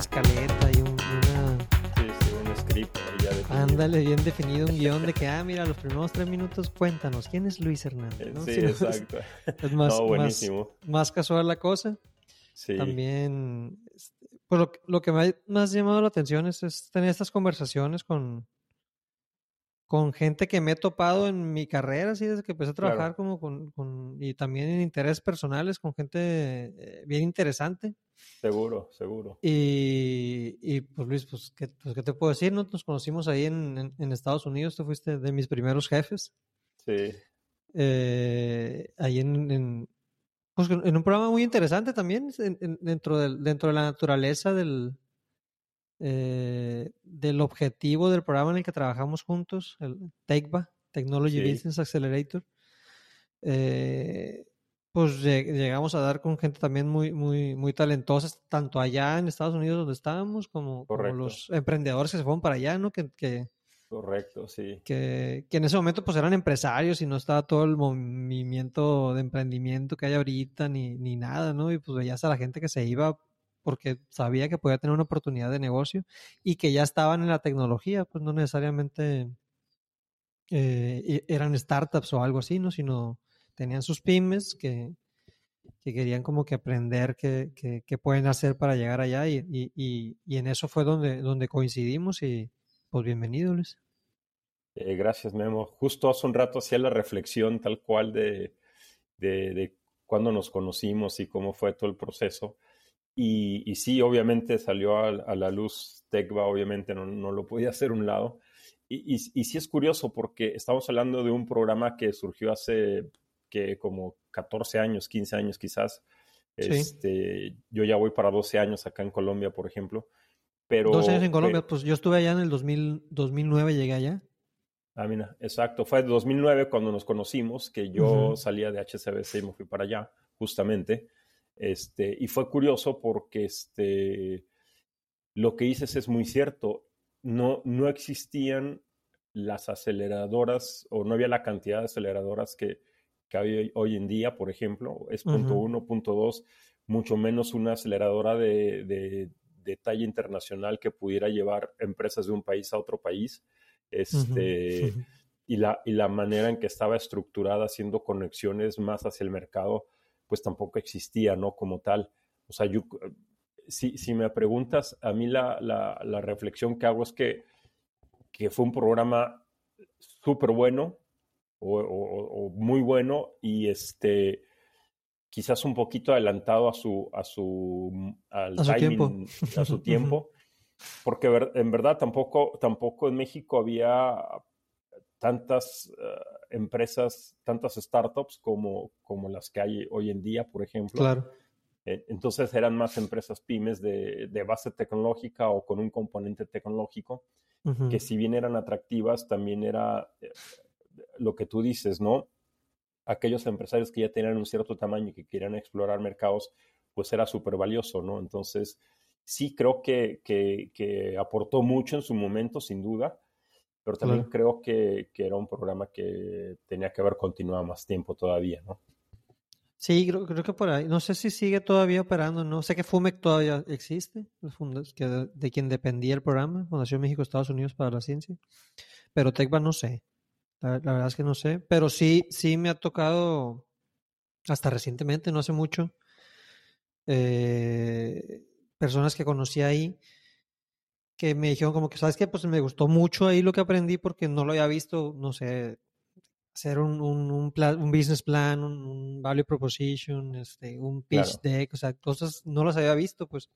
escaleta y un, una... Sí, sí, un script ya definido. Ándale, bien definido un guion de que, ah, mira, los primeros tres minutos cuéntanos, ¿quién es Luis Hernández? Eh, ¿no? Sí, Si no, exacto. Es más, no, más, buenísimo. más casual la cosa. Sí, También, este, pues lo, que- lo que me ha más llamado la atención es, es tener estas conversaciones con, con gente que me he topado en mi carrera, así desde que empecé a Claro. trabajar como con, con- y también en intereses personales con gente eh, bien interesante. seguro, seguro. Y, y, pues Luis, pues ¿qué, pues, ¿qué te puedo decir? ¿no? Nos conocimos ahí en, en- en Estados Unidos, tú fuiste de mis primeros jefes, Sí, eh, ahí en, en, pues, en un programa muy interesante también, en- en- dentro, del, dentro de la naturaleza del, eh, del objetivo del programa en el que trabajamos juntos, el TECBA, Technology Sí. Business Accelerator. Eh, pues lleg- llegamos a dar con gente también muy, muy, muy talentosa, tanto allá en Estados Unidos donde estábamos, como, como los emprendedores que se fueron para allá, ¿no? Que, que, correcto, sí. que, que en ese momento pues eran empresarios y no estaba todo el movimiento de emprendimiento que hay ahorita ni, ni nada, ¿no? Y pues veías a la gente que se iba porque sabía que podía tener una oportunidad de negocio y que ya estaban en la tecnología, pues no necesariamente eh, e- eran startups o algo así, ¿no? Sino tenían sus pymes que, que querían como que aprender qué, qué- pueden hacer para llegar allá y, y- y- y en eso fue donde, donde coincidimos y pues bienvenido, Luis. Eh, gracias, Memo. Justo hace un rato hacía la reflexión tal cual de, de, de nos conocimos y cómo fue todo el proceso. Y, y sí, obviamente salió a, a la luz Tecva, obviamente no, no lo podía hacer un lado. Y, y, y sí es curioso porque estamos hablando de un programa que surgió hace que como 14 años, 15 años quizás. Sí. Este, yo ya voy para 12 años acá en Colombia, por ejemplo. Pero, Dos años en Colombia, pero- pues yo estuve allá en el 2000, 2009, llegué allá. Ah, mira, exacto. Fue en 2009 cuando nos conocimos, que yo Ujú. salía de HCBC y me fui para allá, justamente. Este, y fue curioso porque este, lo que dices es muy cierto. No, no existían las aceleradoras o no había la cantidad de aceleradoras que, que hay hoy- en día, por ejemplo. Es punto Ujú. uno, punto dos, mucho menos una aceleradora de, de, de talla internacional que pudiera llevar empresas de un país a otro país. Este, y la, y la manera en que estaba estructurada haciendo conexiones más hacia el mercado, pues tampoco existía, ¿no? Como tal. O sea, yo, si, si me preguntas, a mí la, la, la reflexión que hago es que, que fue un programa súper bueno o, o- o muy bueno y este quizás un poquito adelantado a su a su al A su timing, a su tiempo porque en verdad tampoco tampoco en México había tantas eh, empresas tantas startups como como las que hay hoy en día por ejemplo Claro. eh, Entonces eran más empresas pymes de, de base tecnológica o con un componente tecnológico, que si bien eran atractivas, también era eh, lo que tú dices, ¿no? Aquellos empresarios que ya tenían un cierto tamaño y que querían explorar mercados, pues era súper valioso, ¿no? Entonces, sí creo que, que, que aportó mucho en su momento, sin duda, pero también Claro. creo que, que era un programa que tenía que haber continuado más tiempo todavía, ¿no? Sí, creo, creo que por ahí. No sé si sigue todavía operando, no sé que FUMEC todavía existe, que de, de quien dependía el programa, Fundación México Estados Unidos para la Ciencia, pero TECBA no sé, la, la verdad es que no sé, pero sí, sí me ha tocado hasta recientemente, no hace mucho, eh, personas que conocí ahí que me dijeron como que, ¿sabes qué? Pues me gustó mucho ahí lo que aprendí porque no lo había visto, no sé, hacer un, un, un, plan, un business plan, un, un, value proposition, este, un pitch Claro. deck, o sea, cosas no las había visto, pues.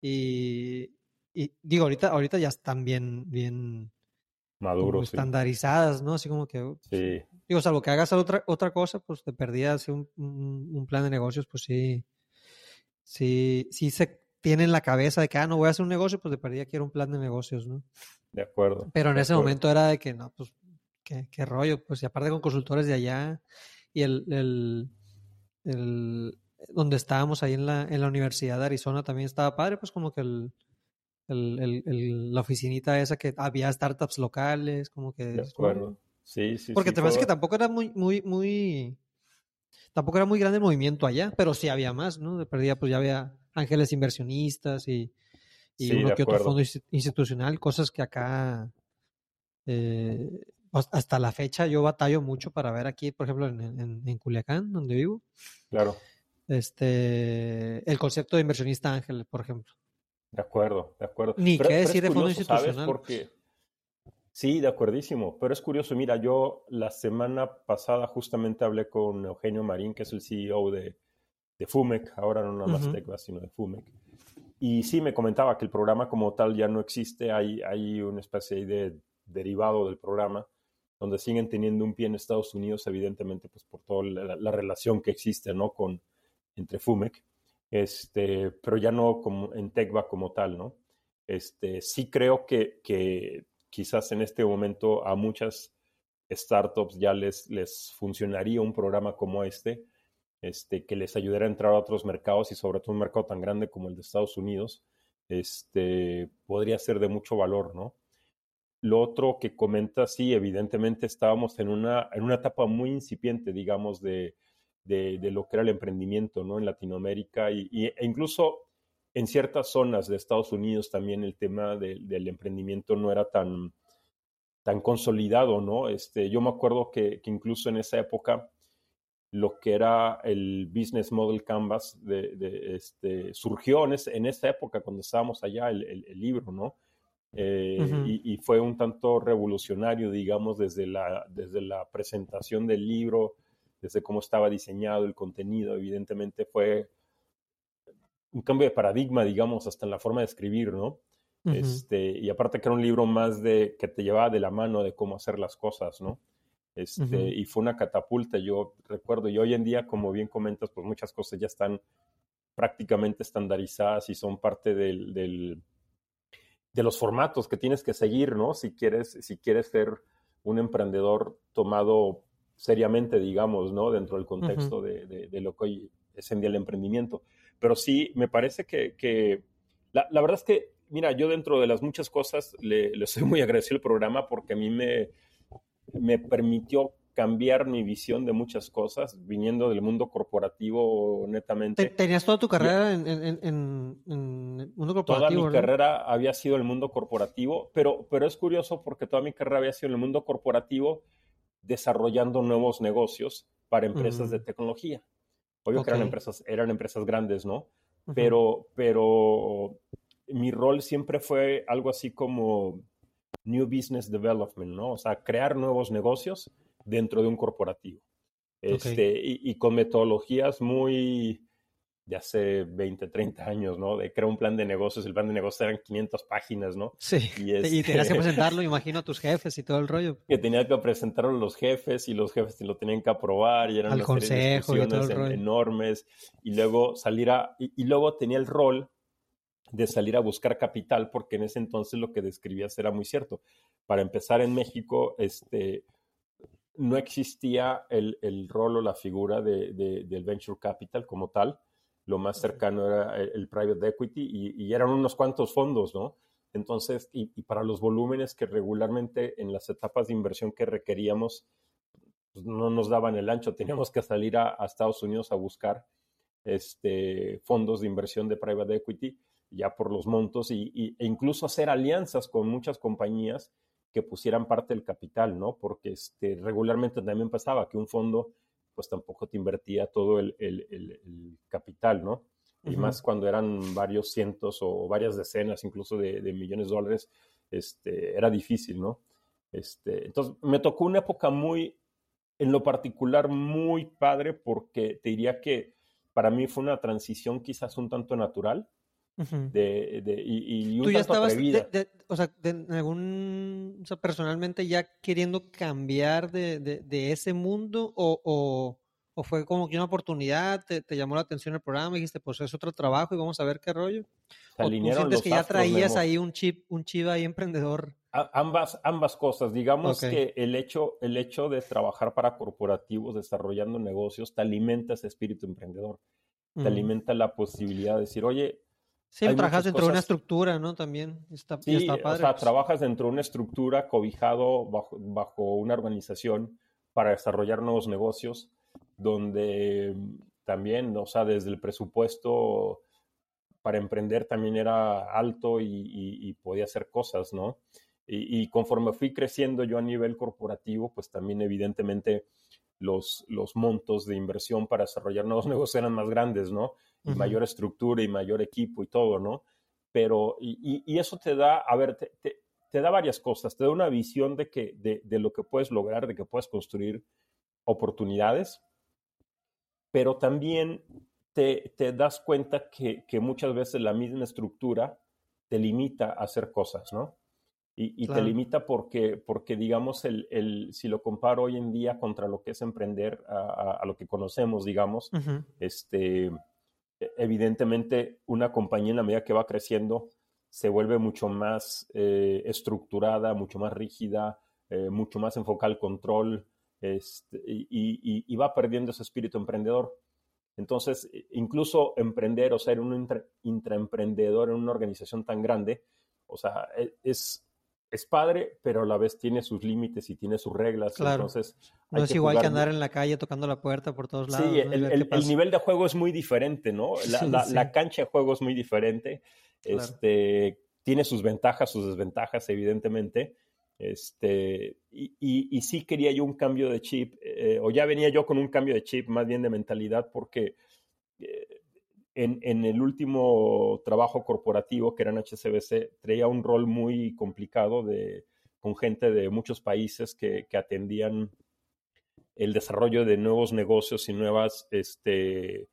Y, y digo, ahorita, ahorita ya están bien, bien como Maduro, sí. estandarizadas, ¿no? Así como que, Sí, digo, salvo que hagas otra, otra cosa, pues te perdías un, un, un plan de negocios, pues sí, sí, sí se tiene en la cabeza de que, ah, no voy a hacer un negocio, pues de perdida quiero un plan de negocios, ¿no? de acuerdo. Pero en ese acuerdo. momento era de que, no, pues, qué, qué rollo, pues, y aparte con consultores de allá, y el, el, el donde estábamos ahí en la, en la Universidad de Arizona también estaba padre, pues como que el, el, el, el- la oficinita esa que había startups locales, como que... De acuerdo. Sí, sí, Porque sí, te parece que tampoco era muy, muy, muy, tampoco era muy grande el movimiento allá, pero sí había más, ¿no? De perdida, pues ya había ángeles inversionistas y, y uno que otro fondo institucional, cosas que acá eh, hasta la fecha yo batallo mucho para ver aquí, por ejemplo, en, en, Culiacán, donde vivo. Claro. Este, el concepto de inversionista ángel, por ejemplo. De acuerdo, de acuerdo. Ni qué decir de fondo institucional. Porque... Sí, de acuerdísimo. Pero es curioso, mira, yo la semana pasada justamente hablé con Eugenio Marín, que es el CEO de, de FUMEC, ahora no nada más uh sino de FUMEC. Y sí me comentaba que el programa como tal ya no existe, hay, hay una especie de derivado del programa, donde siguen teniendo un pie en Estados Unidos, evidentemente, pues por toda la, relación que existe, ¿no? Con, entre FUMEC, este, pero ya no como en TECVA como tal, ¿no? Este, sí creo que, que quizás en este momento a muchas startups ya les, les funcionaría un programa como este, este, que les ayudara a entrar a otros mercados y sobre todo un mercado tan grande como el de Estados Unidos, este, podría ser de mucho valor, ¿no? Lo otro que comenta, sí, evidentemente estábamos en una, en una etapa muy incipiente, digamos, de, de, lo que era el emprendimiento, ¿no? En Latinoamérica y, e incluso en ciertas zonas de Estados Unidos también el tema del emprendimiento no era tan, tan consolidado, ¿no? Este, yo me acuerdo que, que, incluso en esa época lo que era el Business Model Canvas de, este, surgió en, en, esa época cuando estábamos allá el, el libro, ¿no? Eh, y, fue un tanto revolucionario, digamos, desde la, desde la presentación del libro, desde cómo estaba diseñado el contenido, evidentemente fue un cambio de paradigma, digamos, hasta en la forma de escribir, ¿no? este, y aparte que era un libro más de que te llevaba de la mano de cómo hacer las cosas, ¿no? Este, Y fue una catapulta, yo recuerdo, y hoy en día, como bien comentas, pues muchas cosas ya están prácticamente estandarizadas y son parte del de los formatos que tienes que seguir, ¿no? Si quieres, si quieres ser un emprendedor tomado seriamente, digamos, ¿no? Dentro del contexto de, lo que hoy es en día el emprendimiento. Pero sí, me parece que, la, verdad es que, mira, yo dentro de las muchas cosas le, le soy muy agradecido al programa porque a mí me, me permitió cambiar mi visión de muchas cosas, viniendo del mundo corporativo netamente. ¿Tenías toda tu carrera en, en, mundo corporativo? Toda mi carrera había sido en el mundo corporativo, pero, pero es curioso porque toda mi carrera había sido en el mundo corporativo desarrollando nuevos negocios para empresas de tecnología. Obvio que eran empresas, eran empresas grandes, ¿no? Pero, pero mi rol siempre fue algo así como New Business Development, ¿no? O sea, crear nuevos negocios dentro de un corporativo. Este, y, con metodologías muy de hace 20, 30 años, ¿no? De crear un plan de negocios. El plan de negocios eran 500 páginas, ¿no? Sí. Y, este, tenías que presentarlo, imagino, a tus jefes y todo el rollo. Que tenía que presentarlo a los jefes y los jefes lo tenían que aprobar y eran Al consejo y todo el rollo. enormes. Y luego salir a... Y, luego tenía el rol de salir a buscar capital porque en ese entonces lo que describías era muy cierto. Para empezar en México, este no existía el, el rol o la figura de, del venture capital como tal. Lo más cercano era el, private equity y, eran unos cuantos fondos, ¿no? Entonces, y, para los volúmenes que regularmente en las etapas de inversión que requeríamos, pues, no nos daban el ancho. Teníamos que salir a, Estados Unidos a buscar este, fondos de inversión de private equity ya por los montos y, e incluso hacer alianzas con muchas compañías que pusieran parte del capital, ¿no? Porque este, regularmente también pasaba que un fondo pues tampoco te invertía todo el, capital, ¿no? Y más cuando eran varios cientos o varias decenas incluso de, millones de dólares, este, era difícil, ¿no? Este, entonces, me tocó una época muy, en lo particular, muy padre porque te diría que para mí fue una transición quizás un tanto natural de, de, y, y un ¿Tú ya estabas, o sea, de, algún, o sea, personalmente ya queriendo cambiar de, ese mundo o, o, o, fue como que una oportunidad, te, llamó la atención el programa y dijiste, pues es otro trabajo y vamos a ver qué rollo? ¿O tú sientes que ya traías ahí un chip, un chip ahí emprendedor? ambas, ambas cosas. Digamos que el hecho, el hecho de trabajar para corporativos desarrollando negocios te alimenta ese espíritu emprendedor. Te alimenta la posibilidad de decir, oye, Sí, trabajas dentro de una estructura, ¿no? También está, sí, O sea, trabajas dentro de una estructura cobijado bajo, bajo una organización para desarrollar nuevos negocios, donde también, o sea, desde el presupuesto para emprender también era alto y, podía hacer cosas, ¿no? Y, conforme fui creciendo yo a nivel corporativo, pues también evidentemente los, los montos de inversión para desarrollar nuevos negocios eran más grandes, ¿no? Y mayor estructura y mayor equipo y todo, ¿no? Pero, y, eso te da, a ver, te, te, da varias cosas, te da una visión de, que, de, de lo que puedes lograr, de que puedes construir oportunidades, pero también te, das cuenta que, muchas veces la misma estructura te limita a hacer cosas, ¿no? Y, te limita porque, porque digamos, el, si lo comparo hoy en día contra lo que es emprender, a, lo que conocemos, digamos, este, e, evidentemente una compañía en la medida que va creciendo se vuelve mucho más eh, estructurada, mucho más rígida, eh, mucho más enfocada al control este, y, va perdiendo ese espíritu emprendedor. Entonces, e, incluso emprender o ser un intraemprendedor en una organización tan grande, o sea, e, es, es padre, pero a la vez tiene sus límites y tiene sus reglas. Claro. Entonces, no es igual que andar en la calle tocando la puerta por todos lados. Sí, el, nivel de juego es muy diferente, ¿no? La, cancha de juego es muy diferente. Este, tiene sus ventajas, sus desventajas, evidentemente. Este, y, sí quería yo un cambio de chip, eh, o ya venía yo con un cambio de chip, más bien de mentalidad, porque eh, en, el último trabajo corporativo, que era en HCBC, traía un rol muy complicado de, con gente de muchos países que, atendían el desarrollo de nuevos negocios y nuevos este,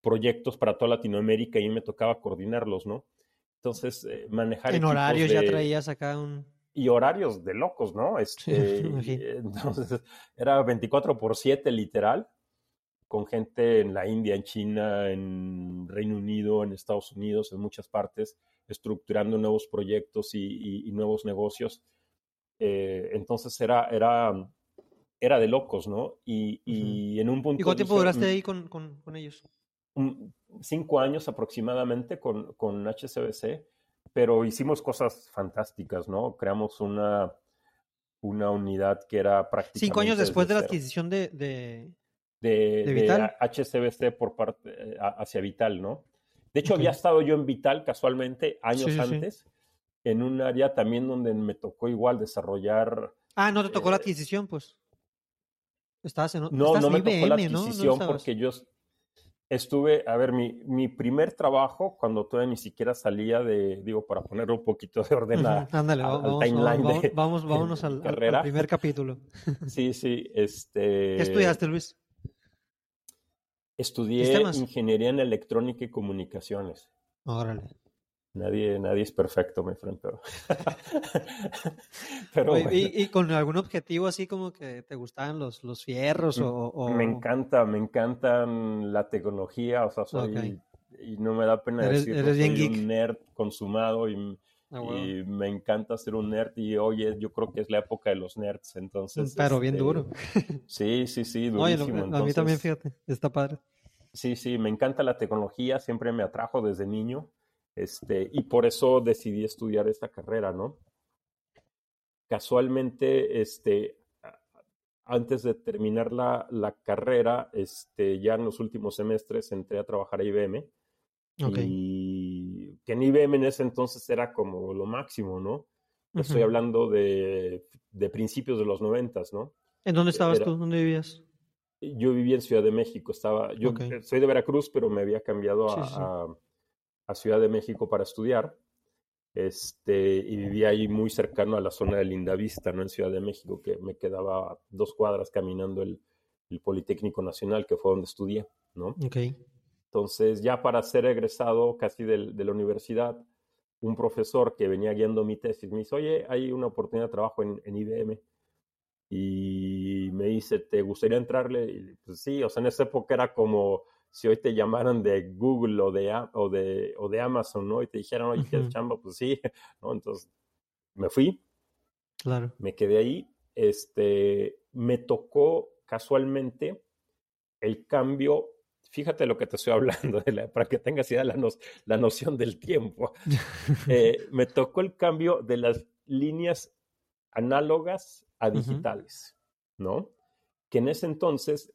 proyectos para toda Latinoamérica y me tocaba coordinarlos, ¿no? Entonces, eh, manejar... En horarios ya traías acá un y horarios de locos, ¿no? Este, entonces, era 24 por 7 literal, con gente en la India, en China, en Reino Unido, en Estados Unidos, en muchas partes, estructurando nuevos proyectos y, nuevos negocios. Eh, entonces era, era, era de locos, ¿no? Y, en un punto... ¿Y cuánto tiempo duraste mm, ahí con, con, ellos? cinco años aproximadamente con, con HCBC pero hicimos cosas fantásticas, ¿no? Creamos una, una unidad que era prácticamente... Cinco años después de la adquisición de, de, de, Vital. HCBC por parte, eh, hacia Vital, ¿no? De hecho, había estado yo en Vital casualmente años antes, en un área también donde me tocó igual desarrollar... Ah, no te tocó la eh, adquisición, pues. Estabas en... No, no me tocó la adquisición porque yo estuve, a ver, mi, mi, primer trabajo, cuando todavía ni siquiera salía de, digo, para poner un poquito de orden a, Ándale, vamos, timeline vamos, de, vamos, vámonos al, carrera. primer capítulo. Sí, sí, este... ¿Qué estudiaste, Luis? Estudié ingeniería en electrónica y comunicaciones. Órale. Nadie, nadie es perfecto, me enfrento. Pero ¿y, con algún objetivo así como que te gustaban los, los fierros o, Me encanta, me encantan la tecnología, o sea, soy... Y no me da pena decir eres soy un nerd consumado y, ah, y, me encanta ser un nerd y oye, yo creo que es la época de los nerds, entonces... Pero bien este, duro. Sí, sí, sí, durísimo. a mí también, fíjate, está padre. Sí, sí, me encanta la tecnología, siempre me atrajo desde niño. Este, y por eso decidí estudiar esta carrera, ¿no? Casualmente, este, antes de terminar la, la, carrera, este, ya en los últimos semestres entré a trabajar a IBM. Y que en IBM en ese entonces era como lo máximo, ¿no? Estoy hablando de, de, principios de los noventas, ¿no? ¿En dónde estabas tú? ¿Dónde vivías? Yo vivía en Ciudad de México. Estaba, yo soy de Veracruz, pero me había cambiado a, a Ciudad de México para estudiar. Este, y vivía ahí muy cercano a la zona de Lindavista, ¿no? En Ciudad de México, que me quedaba dos cuadras caminando el, el Politécnico Nacional, que fue donde estudié, ¿no? Okay. Entonces, ya para ser egresado casi de, de, la universidad, un profesor que venía guiando mi tesis me dice, oye, hay una oportunidad de trabajo en, en IBM. Y me dice, ¿te gustaría entrarle? Y pues sí, o sea, en esa época era como si hoy te llamaran de Google o de, o de, o de Amazon, ¿no? Y te dijeran, oye, ¿quieres chamba? Pues sí, ¿no? Entonces me fui. Claro. Me quedé ahí. Este, me tocó casualmente el cambio. Fíjate lo que te estoy hablando, para que tengas idea la, la noción del tiempo. Eh, me tocó el cambio de las líneas análogas a digitales, ¿no? que en ese entonces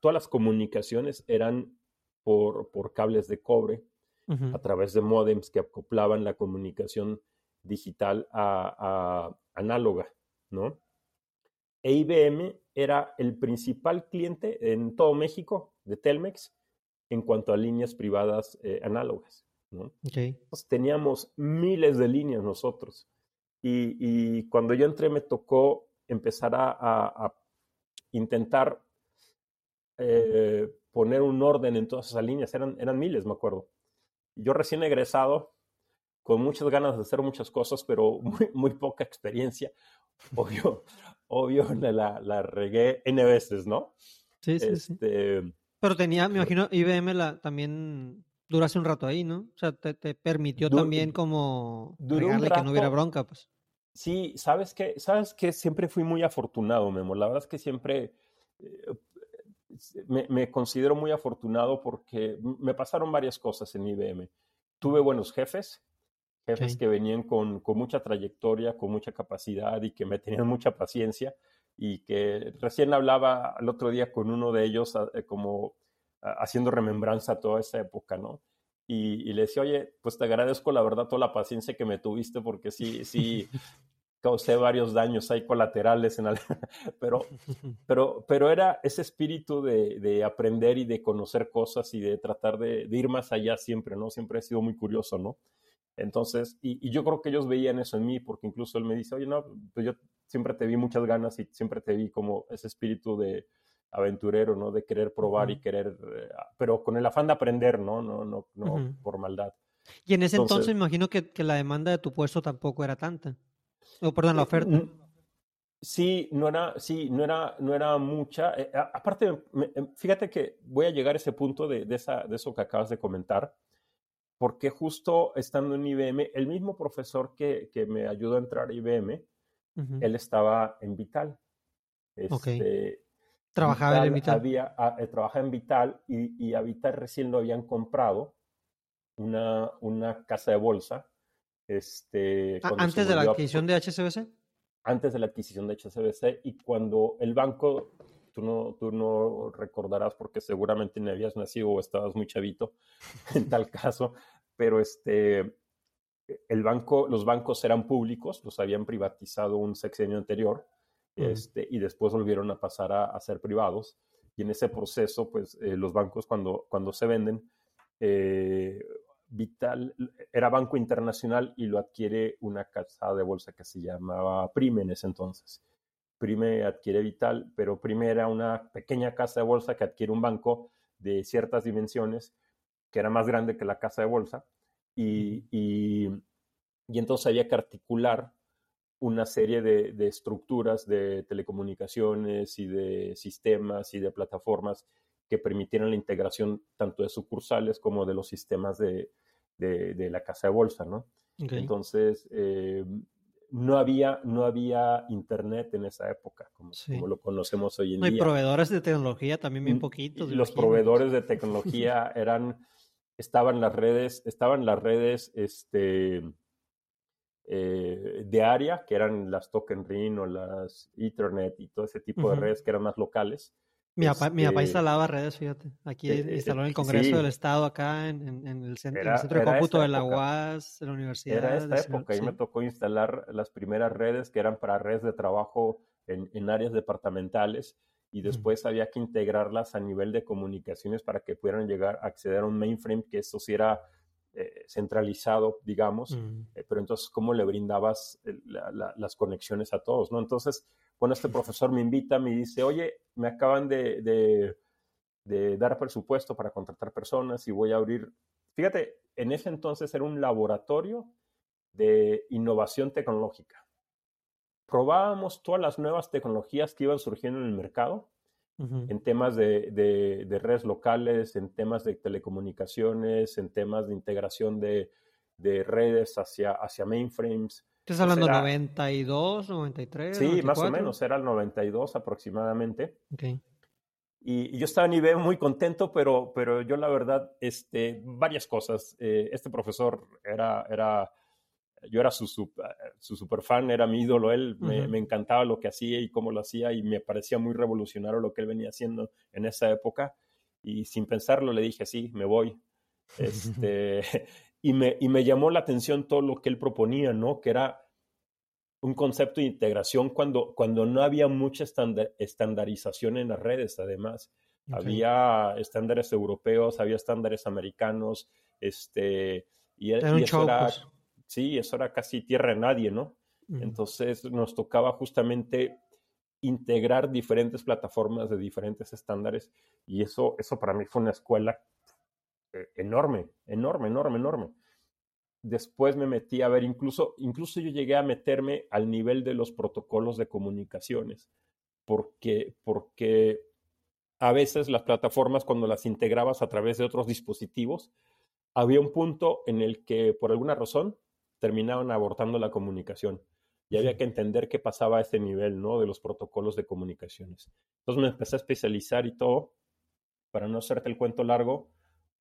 todas las comunicaciones eran por, por cables de cobre a través de modems que acoplaban la comunicación digital a, análoga, ¿no? E IBM era el principal cliente en todo México de Telmex en cuanto a líneas privadas eh, análogas. ¿no? teníamos miles de líneas nosotros. Y, cuando yo entré me tocó empezar a, intentar eh, poner un orden en todas esas líneas. Eran, eran miles, me acuerdo. Yo recién egresado, con muchas ganas de hacer muchas cosas, pero muy, muy poca experiencia. Obvio, obvio la, la, regué N veces, ¿no? Sí, sí, sí. Pero tenía, me imagino, IBM la, también duraste un rato ahí, ¿no? O sea, te, permitió también como regarle que no hubiera bronca, pues. Sí, sabes que, sabes que siempre fui muy afortunado, Memo. La verdad es que siempre eh, me, considero muy afortunado porque me pasaron varias cosas en IBM. Tuve buenos jefes, jefes que venían con, con, mucha trayectoria, con mucha capacidad y que me tenían mucha paciencia y que recién hablaba el otro día con uno de ellos eh, como haciendo remembranza a toda esa época, ¿no? Y, le decía, oye, pues te agradezco la verdad toda la paciencia que me tuviste porque sí, sí, causé varios daños ahí colaterales, en pero, pero, pero era ese espíritu de, de, aprender y de conocer cosas y de tratar de, de, ir más allá siempre, ¿no? Siempre he sido muy curioso, ¿no? Entonces, y, y, yo creo que ellos veían eso en mí, porque incluso él me dice, oye, no, pues yo siempre te vi muchas ganas y siempre te vi como ese espíritu de, aventurero, ¿no? De querer probar y querer, eh, pero con el afán de aprender, ¿no? No, no, no por maldad. Y en ese entonces, me imagino que, que, la demanda de tu puesto tampoco era tanta. O perdón, la eh, oferta. Sí, no era, sí, no era, no era mucha. Eh, aparte, fíjate que voy a llegar a ese punto de, de, esa, de eso que acabas de comentar, porque justo estando en IBM, el mismo profesor que, que me ayudó a entrar a IBM, él estaba en Vital. Este, Trabajaba en Vital. Había, ah, eh, trabajaba en Vital y, y, a Vital recién lo habían comprado una, una casa de bolsa. Este, ah, ¿Antes de la adquisición de HSBC? Antes de la adquisición de HSBC y cuando el banco, tú no, tú no recordarás porque seguramente ni habías nacido o estabas muy chavito en tal caso, pero este, el banco, los bancos eran públicos, los habían privatizado un sexenio anterior este, y después volvieron a pasar a, ser privados. Y en ese proceso, pues eh, los bancos cuando, cuando se venden, eh, Vital era Banco Internacional y lo adquiere una casa de bolsa que se llamaba Prime en ese entonces. Prime adquiere Vital, pero Prime era una pequeña casa de bolsa que adquiere un banco de ciertas dimensiones, que era más grande que la casa de bolsa, y, y, y entonces había que articular una serie de, estructuras de telecomunicaciones y de sistemas y de plataformas que permitieran la integración tanto de sucursales como de los sistemas de, la casa de bolsa, ¿no? Entonces, eh, no, había, no había internet en esa época, como, lo conocemos hoy en día. Y proveedores de tecnología también bien poquitos. Los proveedores de tecnología eran, estaban las redes, estaban las redes, este, eh, de área, que eran las Token Ring o las Ethernet y todo ese tipo de redes que eran más locales. Mi papá, mi papá, este instalaba redes, fíjate. Aquí eh, instaló en el Congreso del Estado, acá en, en, el, centro, de cómputo de la UAS, de la universidad. Era esta época, ahí me tocó instalar las primeras redes que eran para redes de trabajo en, en áreas departamentales y después había que integrarlas a nivel de comunicaciones para que pudieran llegar a acceder a un mainframe, que eso sí era eh, centralizado, digamos, mm. eh, pero entonces, ¿cómo le brindabas las conexiones a todos? ¿no? Entonces, cuando este profesor me invita, me dice, oye, me acaban de, de, dar presupuesto para contratar personas y voy a abrir, fíjate, en ese entonces era un laboratorio de innovación tecnológica. Probábamos todas las nuevas tecnologías que iban surgiendo en el mercado en temas de, de, redes locales, en temas de telecomunicaciones, en temas de integración de, de redes hacia, hacia mainframes. ¿Estás hablando de 92, 93? Sí, más o menos, era el 92 aproximadamente. Okay. Y, yo estaba en IBM muy contento, pero, pero yo la verdad, este, varias cosas. Eh, este profesor era, era yo era su, su, super fan, era mi ídolo, él me, me, encantaba lo que hacía y cómo lo hacía y me parecía muy revolucionario lo que él venía haciendo en esa época y sin pensarlo le dije, sí, me voy. Este, y, me, y me llamó la atención todo lo que él proponía, ¿no? Que era un concepto de integración cuando, cuando no había mucha estandarización en las redes, además. Había estándares europeos, había estándares americanos, este, y, era, eso era, pues. Sí, eso era casi tierra de nadie, ¿no? Entonces nos tocaba justamente integrar diferentes plataformas de diferentes estándares y eso, eso para mí fue una escuela eh, enorme, enorme, enorme, enorme. Después me metí a ver, incluso, incluso yo llegué a meterme al nivel de los protocolos de comunicaciones, porque, porque a veces las plataformas cuando las integrabas a través de otros dispositivos, había un punto en el que por alguna razón terminaban abortando la comunicación y había que entender qué pasaba a ese nivel, ¿no? De los protocolos de comunicaciones. Entonces me empecé a especializar y todo. Para no hacerte el cuento largo,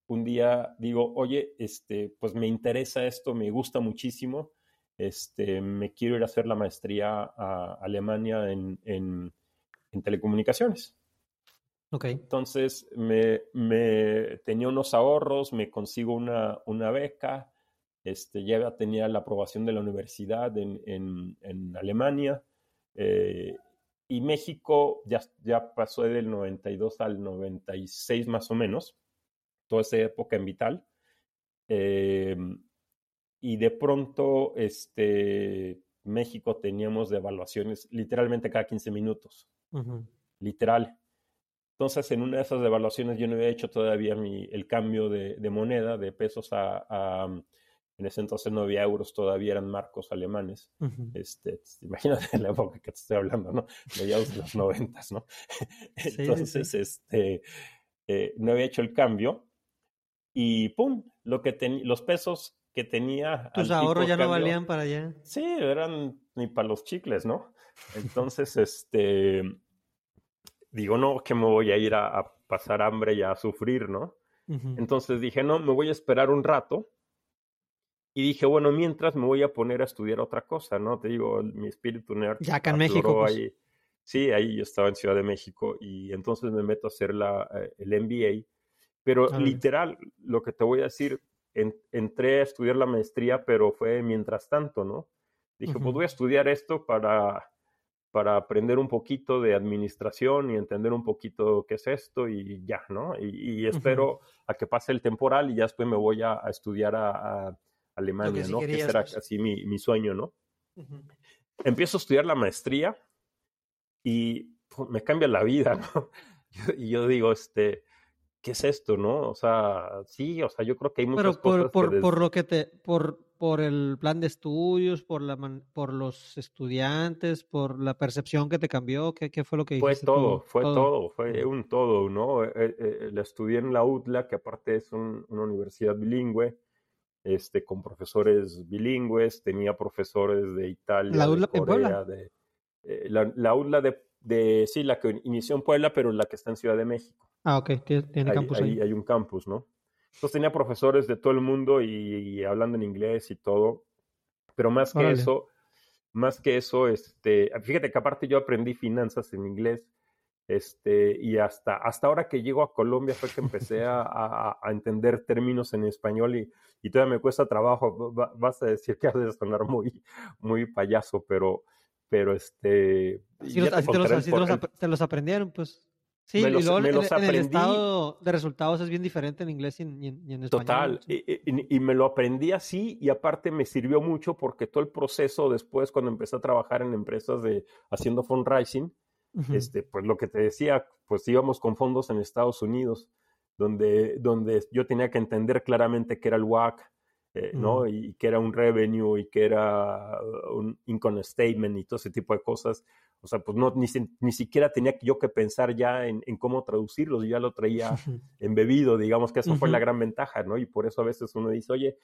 un día digo, oye, este, pues me interesa esto, me gusta muchísimo, este, me quiero ir a hacer la maestría a Alemania en, en, telecomunicaciones. Okay. Entonces me, me, tenía unos ahorros, me consigo una, una beca, este, ya tenía la aprobación de la universidad en, en, Alemania. Eh, y México ya, ya pasó del 92 al 96 más o menos, toda esa época en Vital. Eh, y de pronto, este, México teníamos devaluaciones literalmente cada 15 minutos. Literal. Entonces, en una de esas devaluaciones yo no había hecho todavía mi, el cambio de, de moneda de pesos a, en ese entonces no había euros, todavía eran marcos alemanes. este, imagínate la época que te estoy hablando, ¿no? Mediados de los noventas, ¿no? entonces, este, eh, no había hecho el cambio y ¡pum! Lo que los pesos que tenía. Tus ahorros ya no valían para allá. Sí, eran ni para los chicles, ¿no? Entonces, este, digo, no, que me voy a ir a, pasar hambre y a sufrir, ¿no? Entonces dije, no, me voy a esperar un rato y dije, bueno, mientras me voy a poner a estudiar otra cosa, ¿no? Te digo, mi espíritu nerd. Ya acá en México. Pues. Ahí. Sí, ahí yo estaba en Ciudad de México y entonces me meto a hacer la, eh, el MBA. Pero literal, lo que te voy a decir, entré a estudiar la maestría, pero fue mientras tanto, ¿no? Dije, pues voy a estudiar esto para, para aprender un poquito de administración y entender un poquito qué es esto y ya, ¿no? Y, espero a que pase el temporal y ya después me voy a, estudiar a Alemania, ¿no? que será pues. así mi, sueño, ¿no? Empiezo a estudiar la maestría y me cambia la vida, ¿no? y yo digo, este, ¿qué es esto, no? O sea, sí, o sea, yo creo que hay muchas Pero por, cosas por, por lo que te, por, por el plan de estudios, por la por los estudiantes, por la percepción que te cambió, ¿qué, qué fue lo que Fue todo, fue todo. fue un todo, ¿no? Eh, eh, la estudié en la UTLA, que aparte es una universidad bilingüe este, con profesores bilingües, tenía profesores de Italia, ¿La de Corea, de, eh, la, la UDLA de, de, sí, la que inició en Puebla, pero la que está en Ciudad de México. Ah, ok, tiene campus ahí. Hay un campus, ¿no? Entonces tenía profesores de todo el mundo y, hablando en inglés y todo, pero más que eso, más que eso, este, fíjate que aparte yo aprendí finanzas en inglés, este, y hasta, hasta ahora que llego a Colombia fue que empecé a, a, entender términos en español y, y, todavía me cuesta trabajo. vas a decir que has de sonar muy, muy payaso, pero, pero este... te, los, te, los, aprendieron, pues. Sí, y luego en, el estado de resultados es bien diferente en inglés y en, en, español. Total, y, y, me lo aprendí así y aparte me sirvió mucho porque todo el proceso después cuando empecé a trabajar en empresas de haciendo fundraising, este, pues lo que te decía, pues íbamos con fondos en Estados Unidos, donde, donde yo tenía que entender claramente qué era el WAC, eh, ¿no? Y, que era un revenue y que era un income statement y todo ese tipo de cosas. O sea, pues no, ni, ni siquiera tenía yo que pensar ya en, en cómo traducirlos, yo ya lo traía embebido, digamos que eso fue la gran ventaja, ¿no? Y por eso a veces uno dice, oye,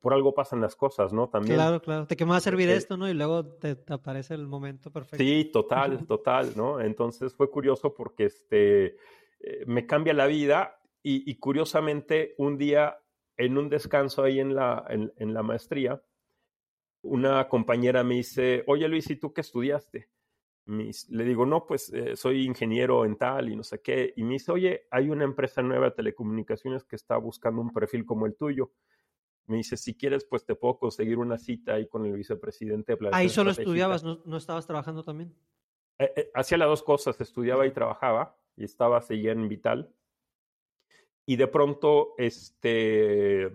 por algo pasan las cosas, ¿no? También. Claro, claro. ¿De qué me va a servir esto, no? Y luego te, aparece el momento perfecto. Sí, total, total, ¿no? Entonces fue curioso porque este, eh, me cambia la vida y, curiosamente un día en un descanso ahí en la, en, la maestría, una compañera me dice, oye Luis, ¿y tú qué estudiaste? Le digo, no, pues eh, soy ingeniero en tal y no sé qué. Y me dice, oye, hay una empresa nueva de telecomunicaciones que está buscando un perfil como el tuyo. Me dice, si quieres, pues te puedo conseguir una cita ahí con el vicepresidente. De ahí solo estudiabas, ¿no, estabas trabajando también? Eh, eh, hacía las dos cosas, estudiaba y trabajaba, y estaba, seguía en Vital. Y de pronto, este,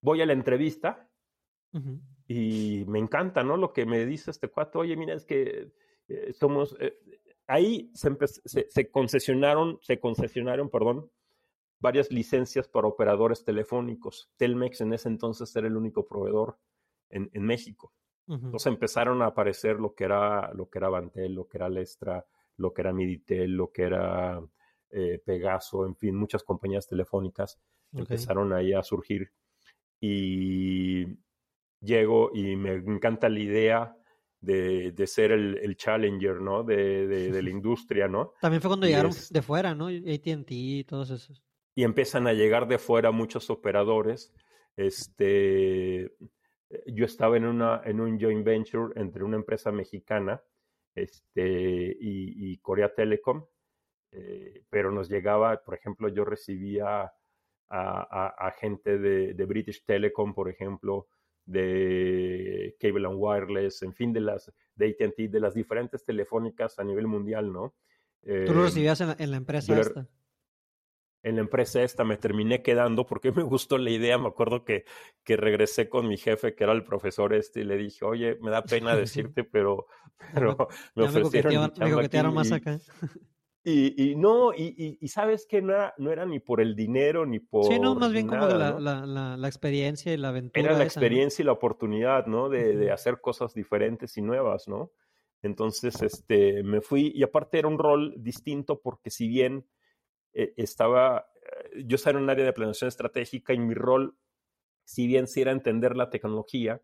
voy a la entrevista y me encanta, ¿no? Lo que me dice este cuate, oye, mira, es que eh, somos, ahí se, se, concesionaron, se concesionaron, perdón, varias licencias para operadores telefónicos. Telmex en ese entonces era el único proveedor en, en México. Entonces empezaron a aparecer lo que era, lo que era Bantel, lo que era Lestra, lo que era Miditel, lo que era eh, Pegaso, en fin, muchas compañías telefónicas empezaron ahí a surgir. Y llego y me encanta la idea de, de ser el, el, challenger, ¿no? De, de, la industria, ¿no? También fue cuando llegaron de fuera, ¿no? AT&T y todos esos. Y empiezan a llegar de fuera muchos operadores. Este, yo estaba en, una, en un joint venture entre una empresa mexicana este, y, Corea Telecom, eh, pero nos llegaba, por ejemplo, yo recibía a, gente de, British Telecom, por ejemplo, de Cable and Wireless, en fin, de las de AT&T, de las diferentes telefónicas a nivel mundial, ¿no? Tú lo eh, recibías en la, empresa esta en la empresa esta me terminé quedando porque me gustó la idea. Me acuerdo que, que regresé con mi jefe, que era el profesor este, y le dije, oye, me da pena decirte, pero, pero me ofrecieron me más acá. Y, y no, y, y, sabes que no era, no era ni por el dinero ni por. Sí, no, más bien como la, la, la, experiencia y la aventura. Era la experiencia y la oportunidad, ¿no? De, de, hacer cosas diferentes y nuevas, ¿no? Entonces, este, me fui, y aparte era un rol distinto porque si bien eh, estaba, eh, yo estaba en un área de planeación estratégica y mi rol, si bien si era entender la tecnología,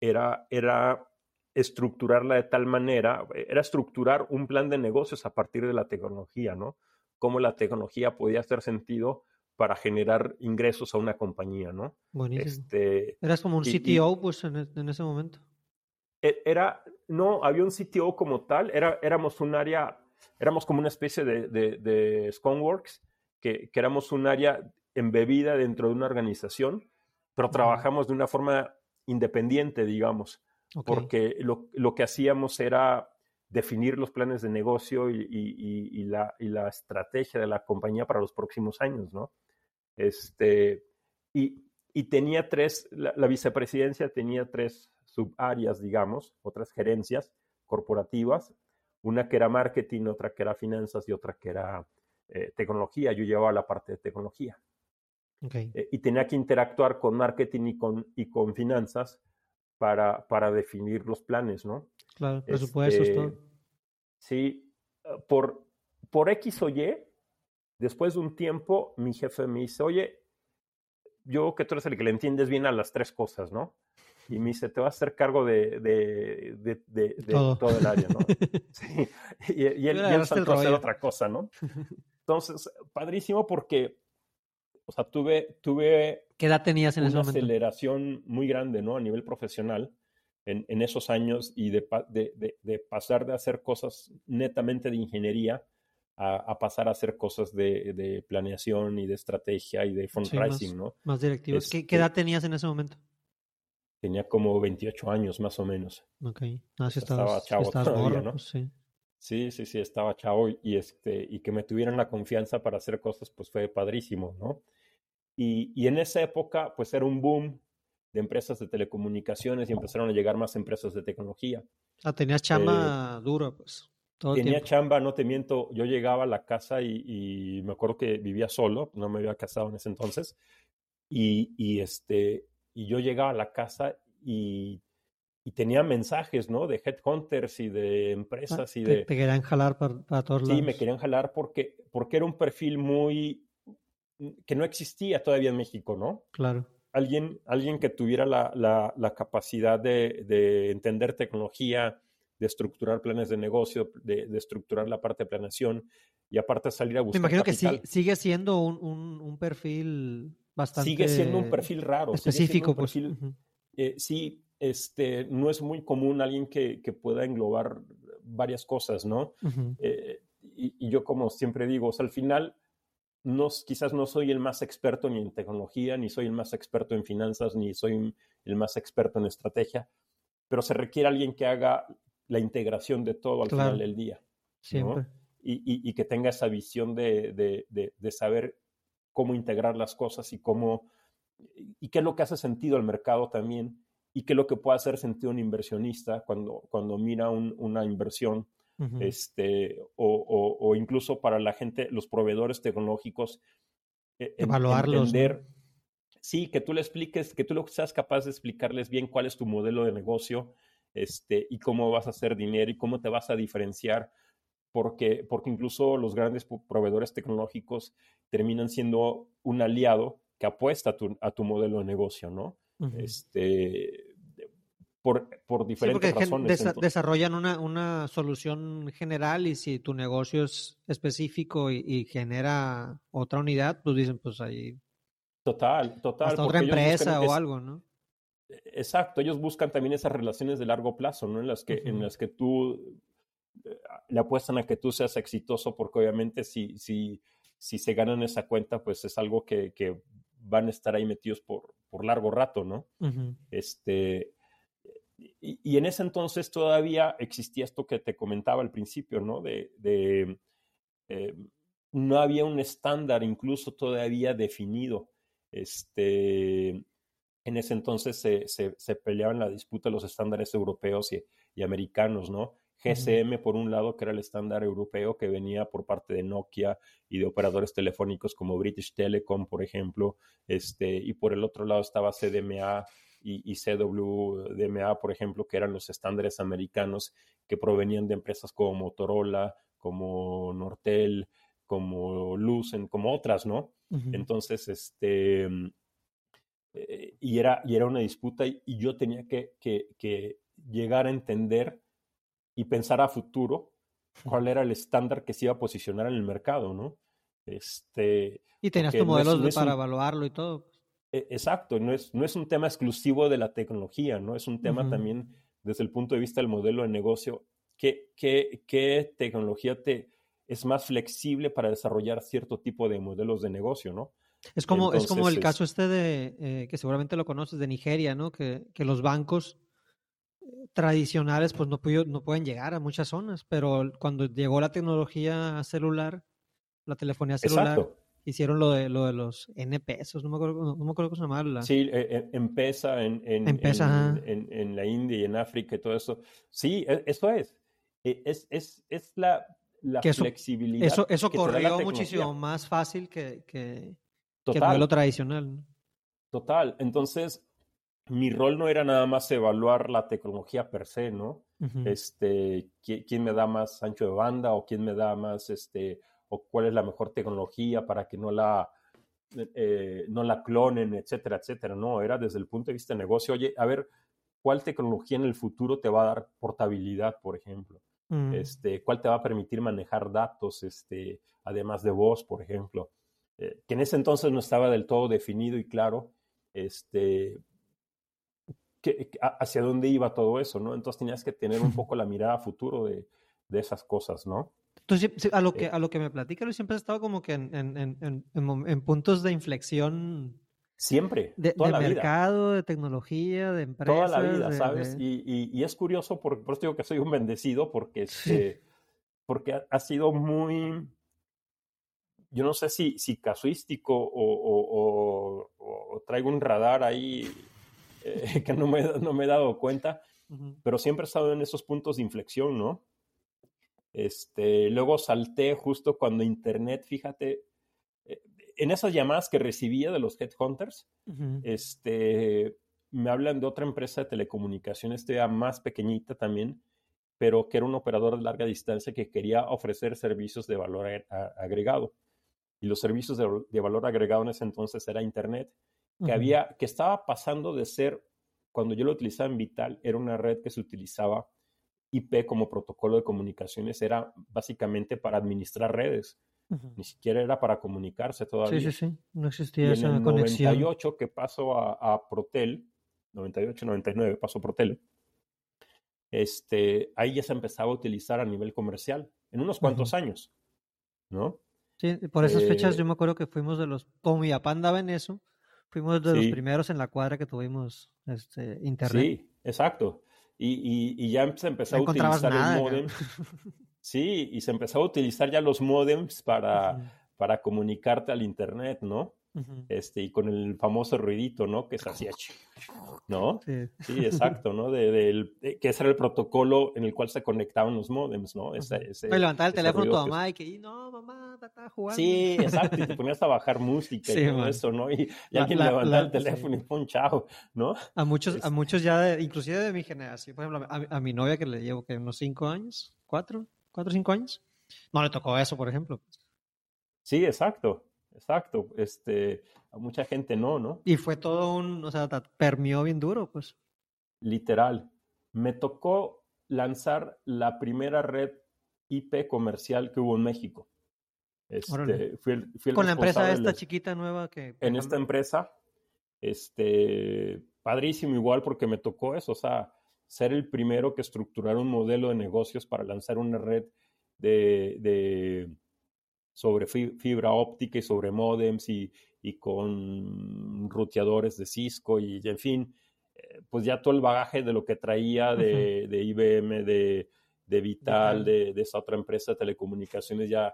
era, era estructurarla de tal manera, era estructurar un plan de negocios a partir de la tecnología, ¿no? Cómo la tecnología podía hacer sentido para generar ingresos a una compañía, ¿no? Buenísimo. Este, Eras como un CTO, pues, en, e, en, ese momento. E, era, no, había un CTO como tal, era, éramos un área éramos como una especie de, de, de Sconeworks, que, que, éramos un área embebida dentro de una organización, pero trabajamos de una forma independiente, digamos, porque lo, lo, que hacíamos era definir los planes de negocio y, y, y, la, y, la, estrategia de la compañía para los próximos años, ¿no? Este, y, tenía tres, la, la, vicepresidencia tenía tres subáreas, digamos, otras gerencias corporativas, una que era marketing, otra que era finanzas y otra que era eh, tecnología. Yo llevaba la parte de tecnología. Eh, y tenía que interactuar con marketing y con, y con finanzas para, para definir los planes, ¿no? Claro, presupuestos, este, todo. Sí, por, por X o Y, después de un tiempo, mi jefe me dice, oye, yo que tú eres el que le entiendes bien a las tres cosas, ¿no? y me dice, te vas a hacer cargo de, de, de, de todo. el área, ¿no? sí. Y, y él, ya saltó a hacer otra cosa, ¿no? Entonces, padrísimo porque, o sea, tuve, tuve ¿Qué edad tenías en una ese momento? aceleración muy grande, ¿no? A nivel profesional en, en esos años y de, de, de, pasar de hacer cosas netamente de ingeniería a, a, pasar a hacer cosas de, de, planeación y de estrategia y de fundraising, sí, más, ¿no? Más directivos. ¿Qué, ¿Qué, edad tenías en ese momento? Tenía como 28 años más o menos. Ok. Ah, sí estaba chavo todavía, ¿no? Pues sí. sí. sí, sí, estaba chavo y, este, y que me tuvieran la confianza para hacer cosas, pues fue padrísimo, ¿no? Y, y en esa época, pues era un boom de empresas de telecomunicaciones y empezaron a llegar más empresas de tecnología. Ah, tenías chamba eh, dura, pues. Todo tenía chamba, no te miento. Yo llegaba a la casa y, y, me acuerdo que vivía solo, no me había casado en ese entonces. Y, y este, y yo llegaba a la casa y, y tenía mensajes, ¿no? De headhunters y de empresas ah, y de... Te querían jalar para, todos lados. Sí, me querían jalar porque, porque era un perfil muy... que no existía todavía en México, ¿no? Claro. Alguien, alguien que tuviera la, la, la capacidad de, de, entender tecnología, de estructurar planes de negocio, de, de, estructurar la parte de planeación y aparte salir a buscar. Me imagino que sí, sigue siendo un, un, un perfil Sigue siendo un perfil raro. Específico, pues. eh, sí, este, no es muy común alguien que, que, pueda englobar varias cosas, ¿no? Eh, y, yo como siempre digo, al final, no, quizás no soy el más experto ni en tecnología, ni soy el más experto en finanzas, ni soy el más experto en estrategia, pero se requiere alguien que haga la integración de todo al final del día. Siempre. Y, que tenga esa visión de, de, saber cómo integrar las cosas y cómo y qué es lo que hace sentido al mercado también y qué es lo que puede hacer sentido un inversionista cuando, cuando mira una inversión este, o, incluso para la gente, los proveedores tecnológicos, e, evaluarlos. Sí, que tú le expliques, que tú lo seas capaz de explicarles bien cuál es tu modelo de negocio este, y cómo vas a hacer dinero y cómo te vas a diferenciar. Porque, porque incluso los grandes proveedores tecnológicos terminan siendo un aliado que apuesta a tu, a tu modelo de negocio, ¿no? Este, por, por diferentes sí, razones. desarrollan una, una, solución general y si tu negocio es específico y, genera otra unidad, pues dicen, pues ahí. Total, total. Hasta otra empresa o algo, ¿no? Exacto, ellos buscan también esas relaciones de largo plazo, ¿no? En las que, en las que tú eh, le apuestan a que tú seas exitoso, porque obviamente si, si, si se ganan esa cuenta, pues es algo que, que van a estar ahí metidos por, por largo rato, ¿no? Este, y, en ese entonces todavía existía esto que te comentaba al principio, ¿no? De, de eh, no había un estándar incluso todavía definido. Este, en ese entonces se, se, se peleaban la disputa los estándares europeos y, y americanos, ¿no? GSM, por un lado, que era el estándar europeo que venía por parte de Nokia y de operadores telefónicos como British Telecom, por ejemplo, este, y por el otro lado estaba CDMA y, CWDMA, por ejemplo, que eran los estándares americanos que provenían de empresas como Motorola, como Nortel, como Lucent, como otras, ¿no? Entonces, este, eh, y, era, y era una disputa y, yo tenía que, que, que llegar a entender y pensar a futuro cuál era el estándar que se iba a posicionar en el mercado, ¿no? Este, y tenías tu modelo para evaluarlo y todo. E, exacto, no es, no es un tema exclusivo de la tecnología, ¿no? Es un tema también desde el punto de vista del modelo de negocio. ¿Qué, qué, qué tecnología te, es más flexible para desarrollar cierto tipo de modelos de negocio, ¿no? Es como, es como el caso este de, eh, que seguramente lo conoces, de Nigeria, ¿no? Que, que los bancos tradicionales pues no, no pueden llegar a muchas zonas, pero cuando llegó la tecnología celular, la telefonía celular, hicieron lo de, lo de los NPS, no me acuerdo, no, me acuerdo cómo se llamaba. Sí, eh, empieza en, en, en, en, la India y en África y todo eso. Sí, e, eso es. E, es, es, es la, la flexibilidad. Eso, eso corrió muchísimo más fácil que, que, que el modelo tradicional. Total. Entonces, mi rol no era nada más evaluar la tecnología per se, ¿no? Este, ¿quién, me da más ancho de banda o quién me da más, este, o cuál es la mejor tecnología para que no la, eh, no la clonen, etcétera, etcétera. No, era desde el punto de vista de negocio, oye, a ver, ¿cuál tecnología en el futuro te va a dar portabilidad, por ejemplo? Mm. Este, ¿cuál te va a permitir manejar datos, este, además de voz, por ejemplo? Eh, que en ese entonces no estaba del todo definido y claro, este, hacia dónde iba todo eso, ¿no? Entonces tenías que tener un poco la mirada a futuro de, de esas cosas, ¿no? Entonces, a lo que, a lo que me platica, Luis, siempre has estado como que en, en, en, en puntos de inflexión. Siempre, de, toda de mercado, de tecnología, de empresas. Toda la vida, ¿sabes? Y, y, y, es curioso, por, por eso digo que soy un bendecido, porque, este, porque ha, sido muy, yo no sé si, si casuístico o, o, o traigo un radar ahí eh, que no me, no me he dado cuenta, pero siempre he estado en esos puntos de inflexión, ¿no? Este, luego salté justo cuando Internet, fíjate, eh, en esas llamadas que recibía de los headhunters, este, me hablan de otra empresa de telecomunicaciones, este más pequeñita también, pero que era un operador de larga distancia que quería ofrecer servicios de valor agregado. Y los servicios de, de valor agregado en ese entonces era Internet que había, que estaba pasando de ser, cuando yo lo utilizaba en Vital, era una red que se utilizaba IP como protocolo de comunicaciones, era básicamente para administrar redes. Ni siquiera era para comunicarse todavía. Sí, sí, sí. No existía esa en el conexión. 98 que pasó a, a Protel, 98, 99 pasó Protel, este, ahí ya se empezaba a utilizar a nivel comercial, en unos cuantos años, ¿no? Sí, por esas fechas eh, yo me acuerdo que fuimos de los, como mi papá andaba en eso, fuimos de los primeros en la cuadra que tuvimos este, internet. Sí, exacto. Y, y, ya se empezó a utilizar el modem. Sí, y se empezó a utilizar ya los modems para, para comunicarte al internet, ¿no? Este, y con el famoso ruidito, ¿no? Que se hacía, ¿no? Sí, exacto, ¿no? De, que ese era el protocolo en el cual se conectaban los modems, ¿no? Ese, ese, levantaba el teléfono tu mamá y que, no, mamá, está jugando. Sí, exacto, y te ponías a bajar música y todo eso, ¿no? Y, alguien levantaba el teléfono y pon chao, ¿no? A muchos, a muchos ya, inclusive de mi generación, por ejemplo, a, mi novia que le llevo que unos cinco años, cuatro, cuatro o cinco años, no le tocó eso, por ejemplo. Sí, exacto exacto. Este, a mucha gente no, ¿no? Y fue todo un, o sea, permió bien duro, pues. Literal. Me tocó lanzar la primera red IP comercial que hubo en México. Este, Con la empresa esta chiquita nueva que... En esta empresa, este, padrísimo igual porque me tocó eso, o sea, ser el primero que estructurar un modelo de negocios para lanzar una red de, de sobre fibra óptica y sobre modems y, y con ruteadores de Cisco y, en fin, eh, pues ya todo el bagaje de lo que traía de, de IBM, de, de Vital, de, de, esa otra empresa de telecomunicaciones, ya,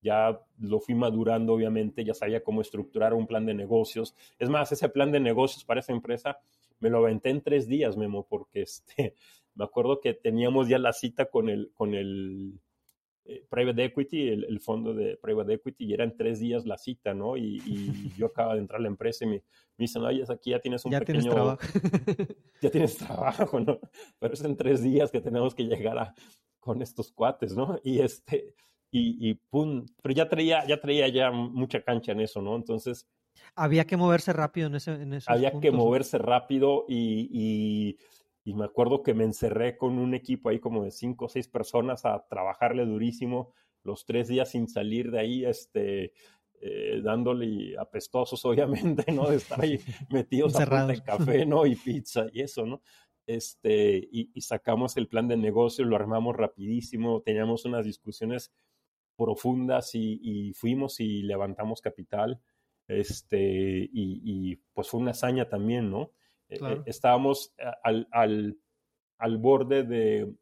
ya lo fui madurando, obviamente, ya sabía cómo estructurar un plan de negocios. Es más, ese plan de negocios para esa empresa me lo aventé en tres días, Memo, porque este, me acuerdo que teníamos ya la cita con el, con el eh, private equity, el, fondo de private equity, y eran tres días la cita, ¿no? Y, yo acabo de entrar a la empresa y me, me dicen, oye, aquí ya tienes un ya pequeño... Tienes trabajo. ya tienes trabajo, ¿no? Pero es en tres días que tenemos que llegar a, con estos cuates, ¿no? Y este, y, y pum, pero ya traía, ya traía ya mucha cancha en eso, ¿no? Entonces... Había que moverse rápido en ese... En había que moverse rápido y, y y me acuerdo que me encerré con un equipo ahí como de cinco o seis personas a trabajarle durísimo los tres días sin salir de ahí, este, eh, dándole apestosos, obviamente, ¿no? De estar ahí metidos a de café, ¿no? Y pizza y eso, ¿no? Este, y, y, sacamos el plan de negocio, lo armamos rapidísimo, teníamos unas discusiones profundas y, y fuimos y levantamos capital, este, y, y, pues fue una hazaña también, ¿no? Eh, eh, estábamos eh, al, al, al, borde de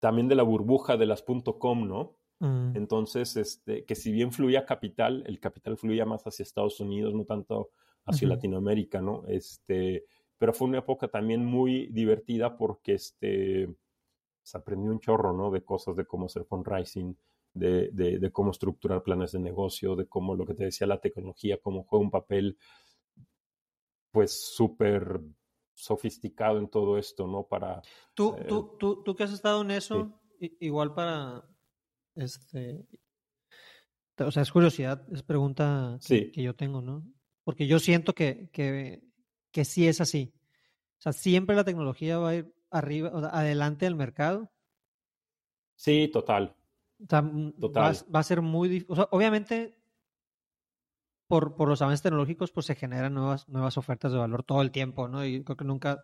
también de la burbuja de las .com, ¿no? Mm. Entonces, este, que si bien fluía capital, el capital fluía más hacia Estados Unidos, no tanto hacia Latinoamérica, ¿no? Este, pero fue una época también muy divertida porque este, se aprendió un chorro, ¿no? De cosas de cómo hacer fundraising, de, de, de cómo estructurar planes de negocio, de cómo lo que te decía la tecnología, cómo juega un papel pues súper sofisticado en todo esto, ¿no? Para... Tú, eh, tú, tú, tú que has estado en eso, igual para, este, o sea, es curiosidad, es pregunta que, yo tengo, ¿no? Porque yo siento que, que, que, sí es así. O sea, siempre la tecnología va a ir arriba, o sea, adelante del mercado. Sí, total. O sea, total. Va, va, a ser muy difícil. O sea, obviamente por, por los avances tecnológicos, pues se generan nuevas, nuevas ofertas de valor todo el tiempo, ¿no? Y creo que nunca,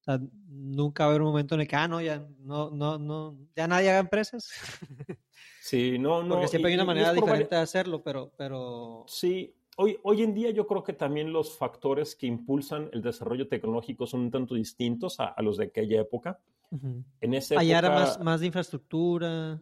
o sea, nunca va a haber un momento en el que, ah, no, ya, no, no, no, ya nadie haga empresas. Sí, no, no. Porque siempre hay una manera diferente de hacerlo, pero, pero... Sí, Hoy, hoy, en día yo creo que también los factores que impulsan el desarrollo tecnológico son un tanto distintos a, los de aquella época. En esa Allá era más, más de infraestructura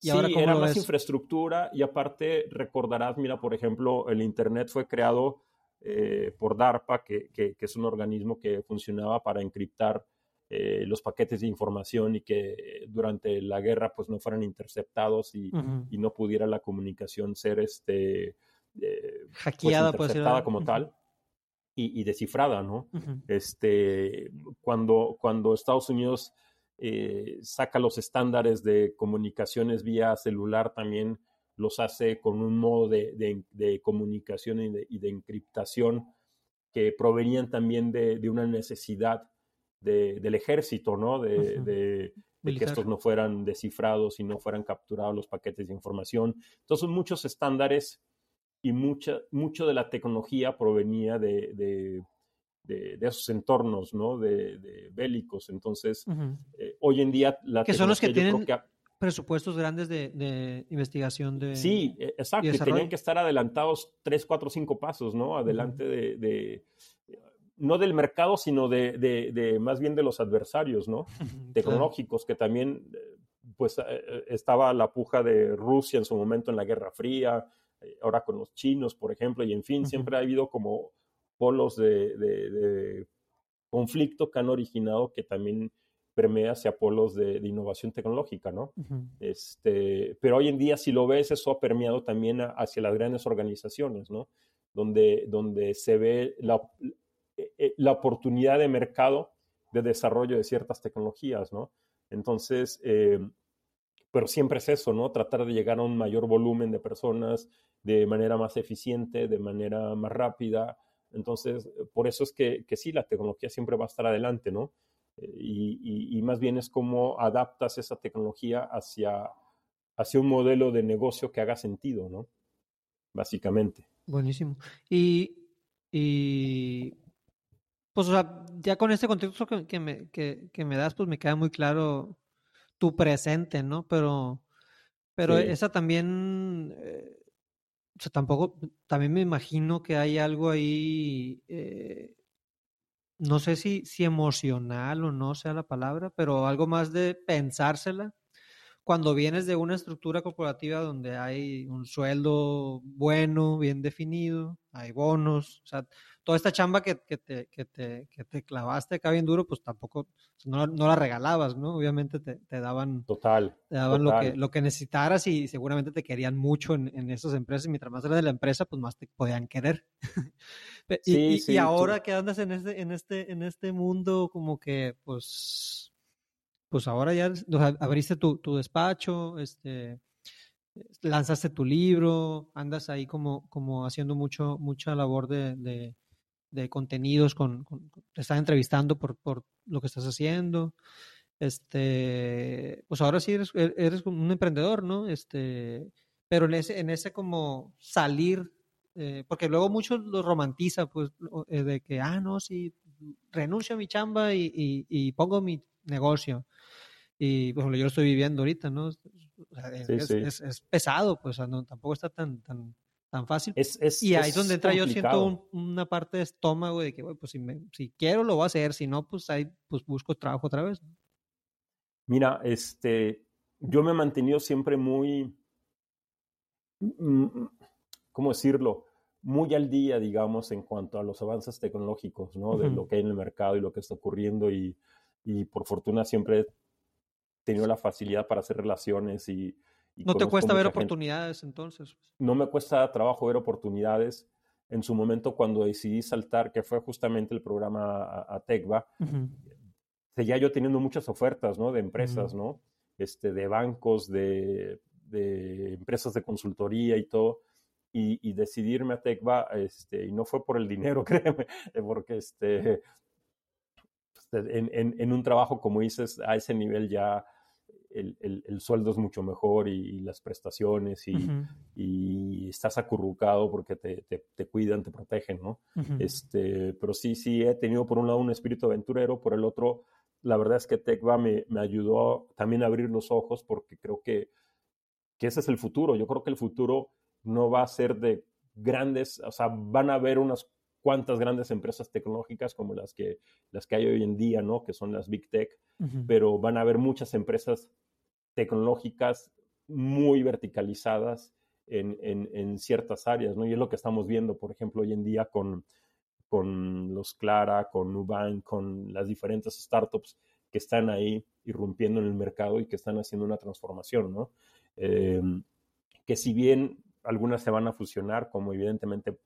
sí, era más infraestructura y aparte recordarás, mira, por ejemplo, el Internet fue creado eh, por DARPA, que, que, es un organismo que funcionaba para encriptar eh, los paquetes de información y que durante la guerra pues no fueran interceptados y, y no pudiera la comunicación ser este, eh, hackeada pues, interceptada como tal. Y, y, descifrada, ¿no? Este, cuando, cuando Estados Unidos eh, saca los estándares de comunicaciones vía celular, también los hace con un modo de, comunicación y de, encriptación que provenían también de, una necesidad del ejército, ¿no? De, que estos no fueran descifrados y no fueran capturados los paquetes de información. Entonces, muchos estándares y mucha, mucho de la tecnología provenía de, de, esos entornos, ¿no? De, bélicos. Entonces, eh, hoy en día la Que son los que tienen presupuestos grandes de, investigación de... Sí, e, exacto, que tenían que estar adelantados tres, cuatro, cinco pasos, ¿no? Adelante de, no del mercado, sino de, más bien de los adversarios, ¿no? Tecnológicos, que también, pues, eh, estaba la puja de Rusia en su momento en la Guerra Fría, eh, ahora con los chinos, por ejemplo, y en fin, siempre ha habido como polos de, conflicto que han originado que también permea hacia polos de, innovación tecnológica, ¿no? este, pero hoy en día, si lo ves, eso ha permeado también hacia las grandes organizaciones, ¿no? Donde, donde se ve la, eh, eh, la oportunidad de mercado de desarrollo de ciertas tecnologías, ¿no? Entonces, eh, pero siempre es eso, ¿no? Tratar de llegar a un mayor volumen de personas de manera más eficiente, de manera más rápida, entonces, por eso es que, que sí, la tecnología siempre va a estar adelante, ¿no? Eh, y, más bien es cómo adaptas esa tecnología hacia, hacia un modelo de negocio que haga sentido, ¿no? Básicamente. Buenísimo. Y, y pues, o sea, ya con este contexto que, me, que, me das, pues me queda muy claro tu presente, ¿no? Pero, pero esa también, eh, o sea, tampoco, también me imagino que hay algo ahí, eh, no sé si, si emocional o no sea la palabra, pero algo más de pensársela. Cuando vienes de una estructura corporativa donde hay un sueldo bueno, bien definido, hay bonos, o sea, toda esta chamba que, que, te, que, te, que te clavaste acá bien duro, pues tampoco, no, no la regalabas, ¿no? Obviamente te, te daban, total, te daban Lo, que, lo que necesitaras y seguramente te querían mucho en, en esas empresas. Y mientras más era de la empresa, pues más te podían querer. y, y, ahora que andas en este, en, este, en este mundo, como que, pues, pues ahora ya abriste tu, tu despacho, este lanzaste tu libro, andas ahí como, como haciendo mucho, mucha labor de, de contenidos, con, te están entrevistando por, por lo que estás haciendo. Este, pues ahora sí eres, e-, eres un emprendedor, ¿no? Este, pero en ese, en ese como salir, eh, porque luego muchos lo romantiza, pues, eh, de que, ah, no, sí, renuncio a mi chamba y, y, pongo mi negocio. Y, por ejemplo, yo lo estoy viviendo ahorita, ¿no? es, Es, pesado, pues, no, tampoco está tan, tan, tan fácil. y ahí es donde entra yo siento una parte de estómago de que, pues si, si quiero lo voy a hacer, si no, pues ahí pues busco trabajo otra vez. Mira, este, yo me he mantenido siempre muy, mm, ¿cómo decirlo? Muy al día, digamos, en cuanto a los avances tecnológicos, ¿no? De lo que hay en el mercado y lo que está ocurriendo y, y por fortuna siempre tenido la facilidad para hacer relaciones y, ¿No te cuesta ver oportunidades entonces? No me cuesta trabajo ver oportunidades. En su momento, cuando decidí saltar, que fue justamente el programa a, Tecva, seguía yo teniendo muchas ofertas, ¿no? De empresas, ¿no? Este, de bancos, de, de, empresas de consultoría y todo. Y, decidirme a Tecva, este, y no fue por el dinero, créeme, porque este, pues, en, en, en un trabajo, como dices, a ese nivel ya el, sueldo es mucho mejor y, las prestaciones y, estás acurrucado porque te, te, cuidan, te protegen, ¿no? este, pero sí, sí, he tenido por un lado un espíritu aventurero, por el otro, la verdad es que TechVa me, me ayudó también a abrir los ojos porque creo que, que ese es el futuro. Yo creo que el futuro no va a ser de grandes, o sea, van a haber unas cuantas grandes empresas tecnológicas como las que, las que hay hoy en día, ¿no? Que son las Big Tech, pero van a haber muchas empresas tecnológicas muy verticalizadas en, en, ciertas áreas, ¿no? Y es lo que estamos viendo, por ejemplo, hoy en día con, con los Clara, con Nubank, con las diferentes startups que están ahí irrumpiendo en el mercado y que están haciendo una transformación, ¿no? Em, que si bien algunas se van a fusionar, como evidentemente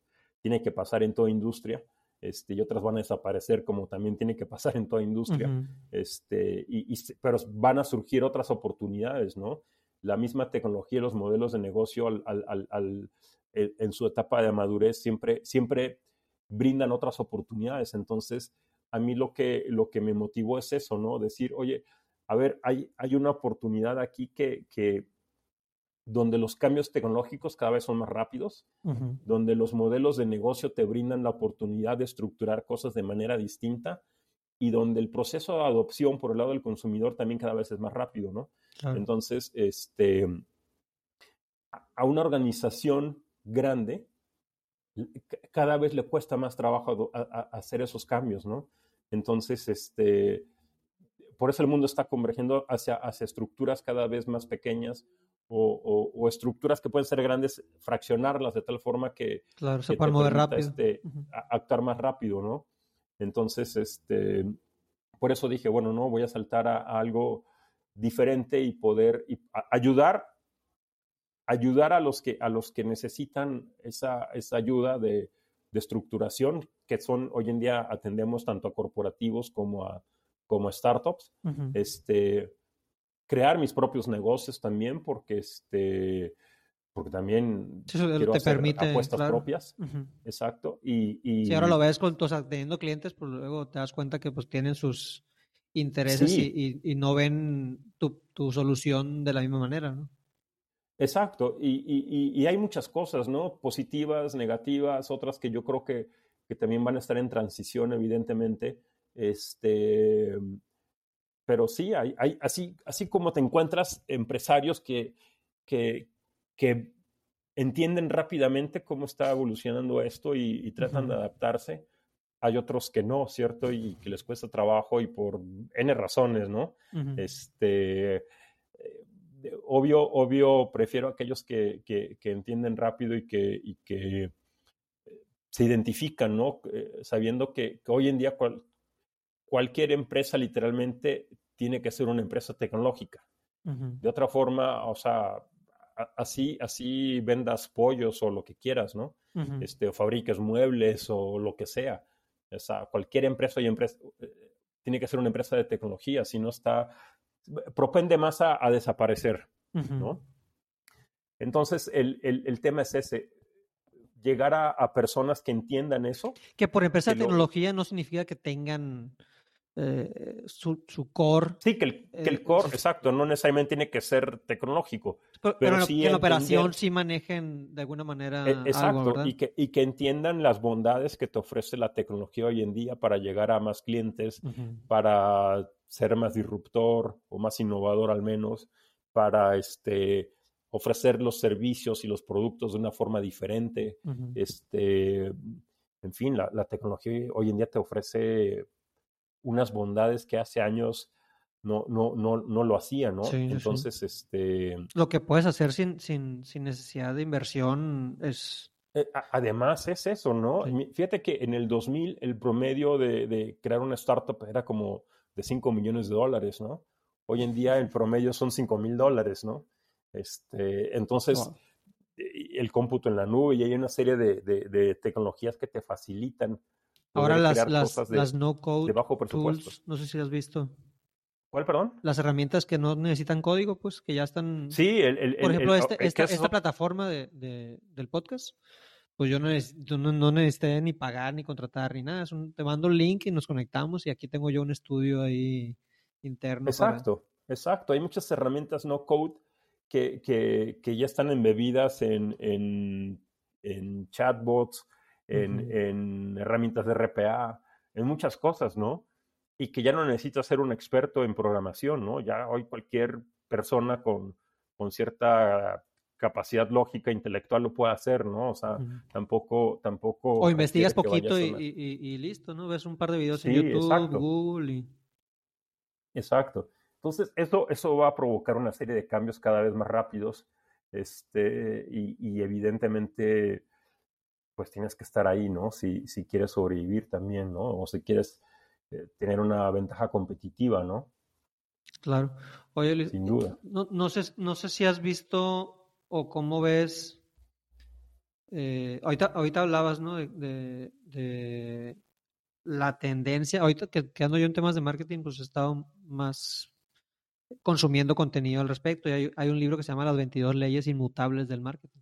tiene que pasar en toda industria, este, y otras van a desaparecer como también tiene que pasar en toda industria, este, y, pero van a surgir otras oportunidades, ¿no? La misma tecnología y los modelos de negocio al, al, al, en su etapa de madurez siempre, siempre brindan otras oportunidades. Entonces, a mí lo que, lo que me motivó es eso, ¿no? Decir, oye, a ver, hay, hay una oportunidad aquí que, que, donde los cambios tecnológicos cada vez son más rápidos, donde los modelos de negocio te brindan la oportunidad de estructurar cosas de manera distinta y donde el proceso de adopción por el lado del consumidor también cada vez es más rápido, ¿no? Entonces, este, a una organización grande cada vez le cuesta más trabajo hacer esos cambios, ¿no? Entonces, este, por eso el mundo está convergiendo hacia, hacia estructuras cada vez más pequeñas o, estructuras que pueden ser grandes, fraccionarlas de tal forma que, claro, se puede mover rápido. Este, actuar más rápido, ¿no? Entonces, este, por eso dije, bueno, no, voy a saltar a, algo diferente y poder ayudar, ayudar a los que, a los que necesitan esa, esa ayuda de, de estructuración, que son hoy en día atendemos tanto a corporativos como a, como startups. este, crear mis propios negocios también, porque este porque también quiero hacer apuestas propias. Exacto. Y, y, si ahora lo ves con, teniendo clientes, pues luego te das cuenta que pues tienen sus intereses y, y, no ven tu, tu, solución de la misma manera, ¿no? Exacto. Y, hay muchas cosas, ¿no? Positivas, negativas, otras que yo creo que, que también van a estar en transición, evidentemente. Este, pero sí, hay, hay, así, así como te encuentras empresarios que, que, que entienden rápidamente cómo está evolucionando esto y, tratan de adaptarse, hay otros que no, ¿cierto? Y que les cuesta trabajo y por N razones, ¿no? Este, eh, obvio, obvio, prefiero aquellos que, que, entienden rápido y que, y que eh, se identifican, ¿no? Eh, sabiendo que, hoy en día cualquier empresa literalmente tiene que ser una empresa tecnológica. De otra forma, o sea, así, así vendas pollos o lo que quieras, ¿no? este, o fabriques muebles o lo que sea. O sea, cualquier empresa y empresa eh, tiene que ser una empresa de tecnología, si no está, propende más a, desaparecer, ¿no? Entonces, el, el, tema es ese, llegar a, personas que entiendan eso. Que por empresa de tecnología no significa que tengan eh, su, su, core. Sí, que el, que el eh, core, exacto, no necesariamente tiene que ser tecnológico. Pero, que en la operación sí manejen de alguna manera. E, exacto, y, que, y que entiendan las bondades que te ofrece la tecnología hoy en día para llegar a más clientes, para ser más disruptor o más innovador al menos, para este ofrecer los servicios y los productos de una forma diferente. Este, en fin, la, la, tecnología hoy en día te ofrece unas bondades que hace años no, no, no, no lo hacía, ¿no? Entonces, este... Lo que puedes hacer sin, sin, sin necesidad de inversión es... Eh, además es eso, ¿no? Fíjate que en el 2000 el promedio de, de, crear una startup era como de 5 millones de dólares, ¿no? Hoy en día el promedio son 5 mil dólares, ¿no? Este, entonces, el cómputo en la nube y hay una serie de, de, de tecnologías que te facilitan Ahora las, las, las no code tools, no sé si has visto. ¿Cuál, perdón? Las herramientas que no necesitan código, pues que ya están. Sí, el, por ejemplo, este, esta, esta, plataforma de, de, del podcast, pues yo no, no, necesité ni pagar, ni contratar, ni nada. te mando el link y nos conectamos y aquí tengo yo un estudio ahí interno. Exacto, exacto. Hay muchas herramientas no code que, que, que ya están embebidas en, en, en chatbots, en, herramientas de RPA, en muchas cosas, ¿no? Y que ya no necesitas ser un experto en programación, ¿no? Ya hoy cualquier persona con, con cierta capacidad lógica, intelectual lo puede hacer, ¿no? O sea, tampoco, tampoco... O investigas poquito y, listo, ¿no? Ves un par de videos en YouTube, Google y... Exacto. Entonces, eso, eso va a provocar una serie de cambios cada vez más rápidos, este, y, y evidentemente pues tienes que estar ahí, ¿no? Si, si quieres sobrevivir también, ¿no? O si quieres eh, tener una ventaja competitiva, ¿no? Claro. Oye, Luis, sin duda. No, no, sé, no sé si has visto o cómo ves. Eh, ahorita, ahorita hablabas, ¿no? De, de, la tendencia. Ahorita que, que, ando yo en temas de marketing, pues he estado más consumiendo contenido al respecto. Y hay, hay un libro que se llama Las 22 leyes inmutables del marketing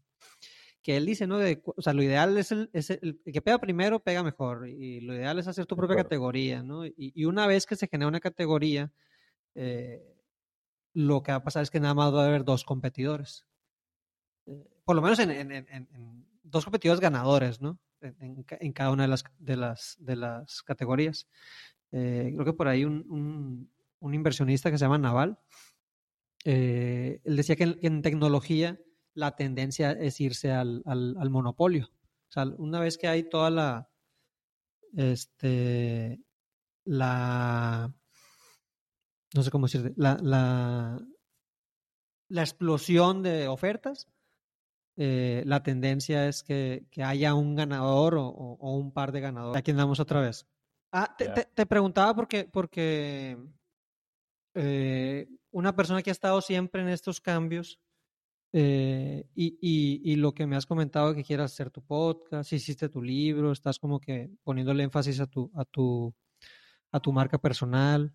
que él dice, ¿no? De, o sea, lo ideal es el, es el, que pega primero, pega mejor. Y lo ideal es hacer tu propia categoría, ¿no? Y, y, una vez que se genera una categoría, eh, lo que va a pasar es que nada más va a haber dos competidores. por lo menos en, dos competidores ganadores, ¿no? En, cada una de las, de las, de las categorías. creo que por ahí un, un, inversionista que se llama Naval, él decía que en, tecnología la tendencia es irse al, al, monopolio. O sea, una vez que hay toda la, este, la, no sé cómo decirte, la, la, la explosión de ofertas, eh, la tendencia es que, que, haya un ganador o, o, un par de ganadores. Aquí andamos otra vez. Ah, te, te, preguntaba porque, porque eh, una persona que ha estado siempre en estos cambios eh, y, y, y, lo que me has comentado que quieras hacer tu podcast, hiciste tu libro, estás como que poniéndole énfasis a tu, a tu, a tu marca personal.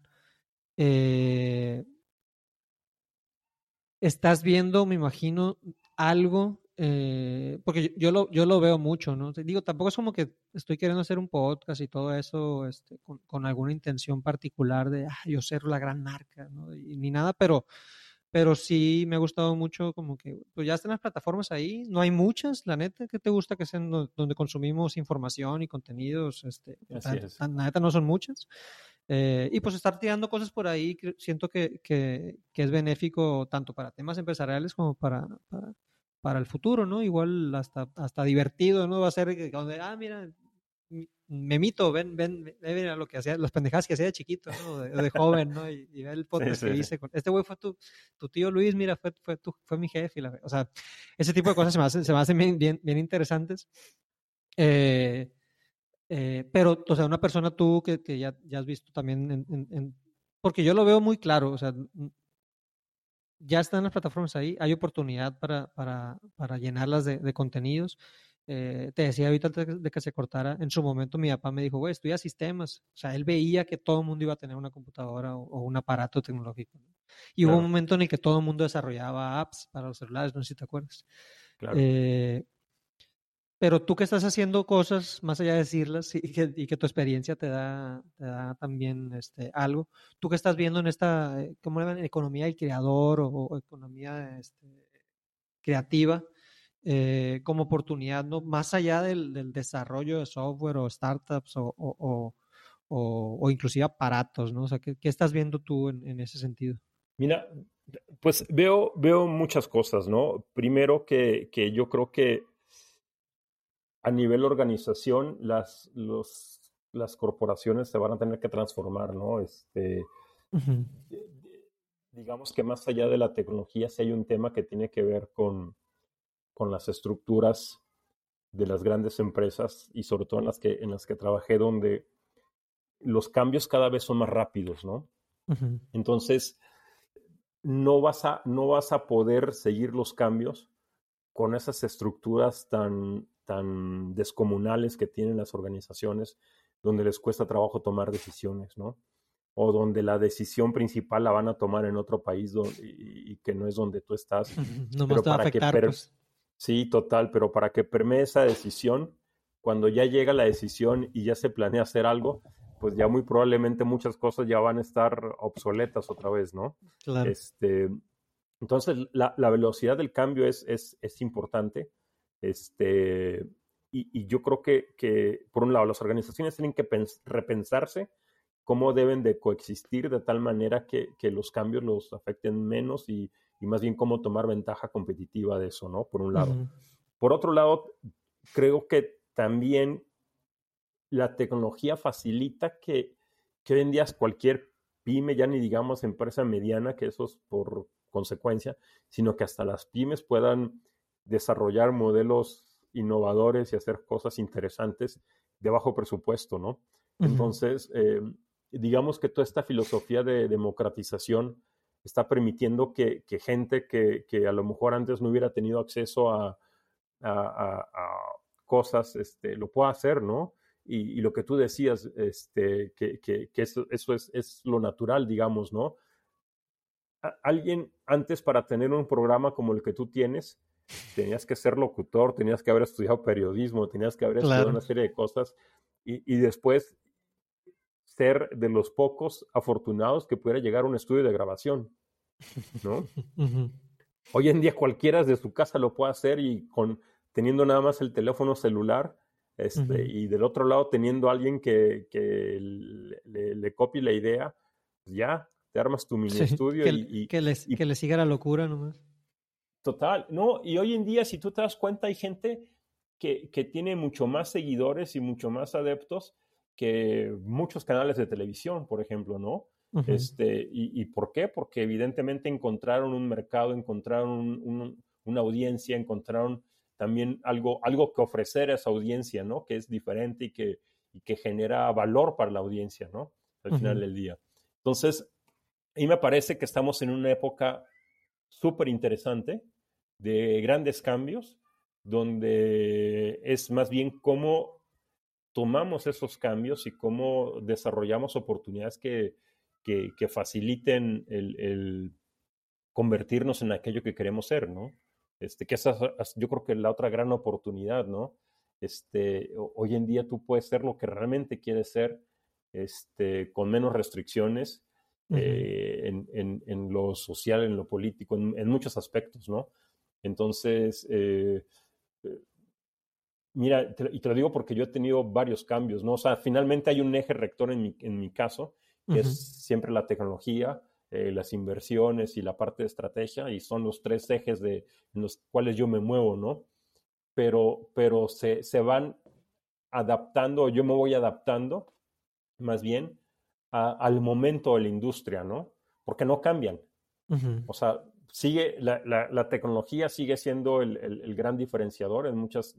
Eh, estás viendo, me imagino, algo, eh, porque yo lo, yo lo veo mucho, ¿no? Digo, tampoco es como que estoy queriendo hacer un podcast y todo eso este, con, con, alguna intención particular de, ah, yo ser la gran marca, ¿no? Ni nada, pero pero sí me ha gustado mucho como que pues ya están las plataformas ahí, no hay muchas, la neta, que te gusta que sean donde consumimos información y contenidos? Este, la, neta no son muchas. Eh, y pues estar tirando cosas por ahí, siento que, que, que, es benéfico tanto para temas empresariales como para, para, para, el futuro, ¿no? Igual hasta, hasta divertido, ¿no? Va a ser donde, ah, mira, Memito, ven, ven, ven a lo que hacía, las pendejadas que hacía de chiquito, ¿no? de, joven, ¿no? Y, ve el podcast que hice. Con, este güey fue tu, tu, tío Luis, mira, fue, fue, tu, fue mi jefe. la, o sea, ese tipo de cosas se me hacen, se me hacen bien, bien, bien interesantes. Eh, eh, pero, o sea, una persona tú que, que ya, ya, has visto también, en, en, en, porque yo lo veo muy claro, o sea, ya están las plataformas ahí, hay oportunidad para, para, para llenarlas de, de contenidos. Eh, te decía ahorita antes de que se cortara, en su momento mi papá me dijo, güey, estudia sistemas. O sea, él veía que todo el mundo iba a tener una computadora o, un aparato tecnológico. Y hubo un momento en el que todo el mundo desarrollaba apps para los celulares, no sé si te acuerdas. Claro. Eh, pero tú que estás haciendo cosas más allá de decirlas y que, y que tu experiencia te da, te da también este, algo, tú que estás viendo en esta, eh, ¿cómo le llaman? Economía del creador o, o economía este, creativa, eh, como oportunidad, ¿no? más allá del, del, desarrollo de software o startups o, o, o, o inclusive aparatos, ¿no? O sea, ¿qué, qué estás viendo tú en, en, ese sentido? Mira, pues veo, veo muchas cosas, ¿no? Primero que, que yo creo que a nivel organización las, los, las corporaciones se van a tener que transformar, ¿no? Este, uh -huh. Digamos que más allá de la tecnología, si hay un tema que tiene que ver con con las estructuras de las grandes empresas y sobre todo en las que, en las que trabajé, donde los cambios cada vez son más rápidos, ¿no? Uh -huh. Entonces, no vas, a, no vas a poder seguir los cambios con esas estructuras tan, tan descomunales que tienen las organizaciones, donde les cuesta trabajo tomar decisiones, ¿no? O donde la decisión principal la van a tomar en otro país donde, y, y que no es donde tú estás. No pero para afectar, que pues. Sí, total, pero para que permee esa decisión, cuando ya llega la decisión y ya se planea hacer algo, pues ya muy probablemente muchas cosas ya van a estar obsoletas otra vez, ¿no? Claro. Este, entonces, la, la velocidad del cambio es, es, es importante. Este, y, y, yo creo que, que, por un lado, las organizaciones tienen que repensarse cómo deben de coexistir de tal manera que, que los cambios los afecten menos y, y más bien cómo tomar ventaja competitiva de eso, ¿no? Por un lado. Uh -huh. Por otro lado, creo que también la tecnología facilita que, que hoy en día cualquier pyme, ya ni digamos empresa mediana, que eso es por consecuencia, sino que hasta las pymes puedan desarrollar modelos innovadores y hacer cosas interesantes de bajo presupuesto, ¿no? Uh -huh. Entonces, eh, digamos que toda esta filosofía de democratización está permitiendo que, que gente que, que, a lo mejor antes no hubiera tenido acceso a, a, a, a cosas, este, lo pueda hacer, ¿no? Y, y, lo que tú decías, este, que, eso, eso es, es, lo natural, digamos, ¿no? alguien antes para tener un programa como el que tú tienes, tenías que ser locutor, tenías que haber estudiado periodismo, tenías que haber claro. estudiado una serie de cosas y, y después ser de los pocos afortunados que pudiera llegar a un estudio de grabación, ¿no? Hoy en día cualquiera desde su casa lo puede hacer y con teniendo nada más el teléfono celular este, y del otro lado teniendo a alguien que, que le, copie la idea, pues ya te armas tu mini estudio que, y, que, les, que le siga la locura nomás. Total, no, y hoy en día si tú te das cuenta hay gente que, que tiene mucho más seguidores y mucho más adeptos que muchos canales de televisión, por ejemplo, ¿no? este, y, por qué? Porque evidentemente encontraron un mercado, encontraron una audiencia, encontraron también algo, algo que ofrecer a esa audiencia, ¿no? Que es diferente y que, y que genera valor para la audiencia, ¿no? Al final del día. Entonces, a mí me parece que estamos en una época súper interesante de grandes cambios, donde es más bien cómo tomamos esos cambios y cómo desarrollamos oportunidades que, que, que faciliten el, el, convertirnos en aquello que queremos ser, ¿no? Este, que esa yo creo que es la otra gran oportunidad, ¿no? Este, hoy en día tú puedes ser lo que realmente quieres ser, este, con menos restricciones eh, en, en, en, lo social, en lo político, en, en muchos aspectos, ¿no? Entonces, eh, eh mira, te, y te lo digo porque yo he tenido varios cambios, ¿no? O sea, finalmente hay un eje rector en mi, en mi caso, que es siempre la tecnología, eh, las inversiones y la parte de estrategia, y son los tres ejes de, en los cuales yo me muevo, ¿no? Pero, pero se, se van adaptando, yo me voy adaptando, más bien, a, al momento de la industria, ¿no? Porque no cambian. Uh -huh. O sea, sigue, la, la, la, tecnología sigue siendo el, el, el, gran diferenciador en muchas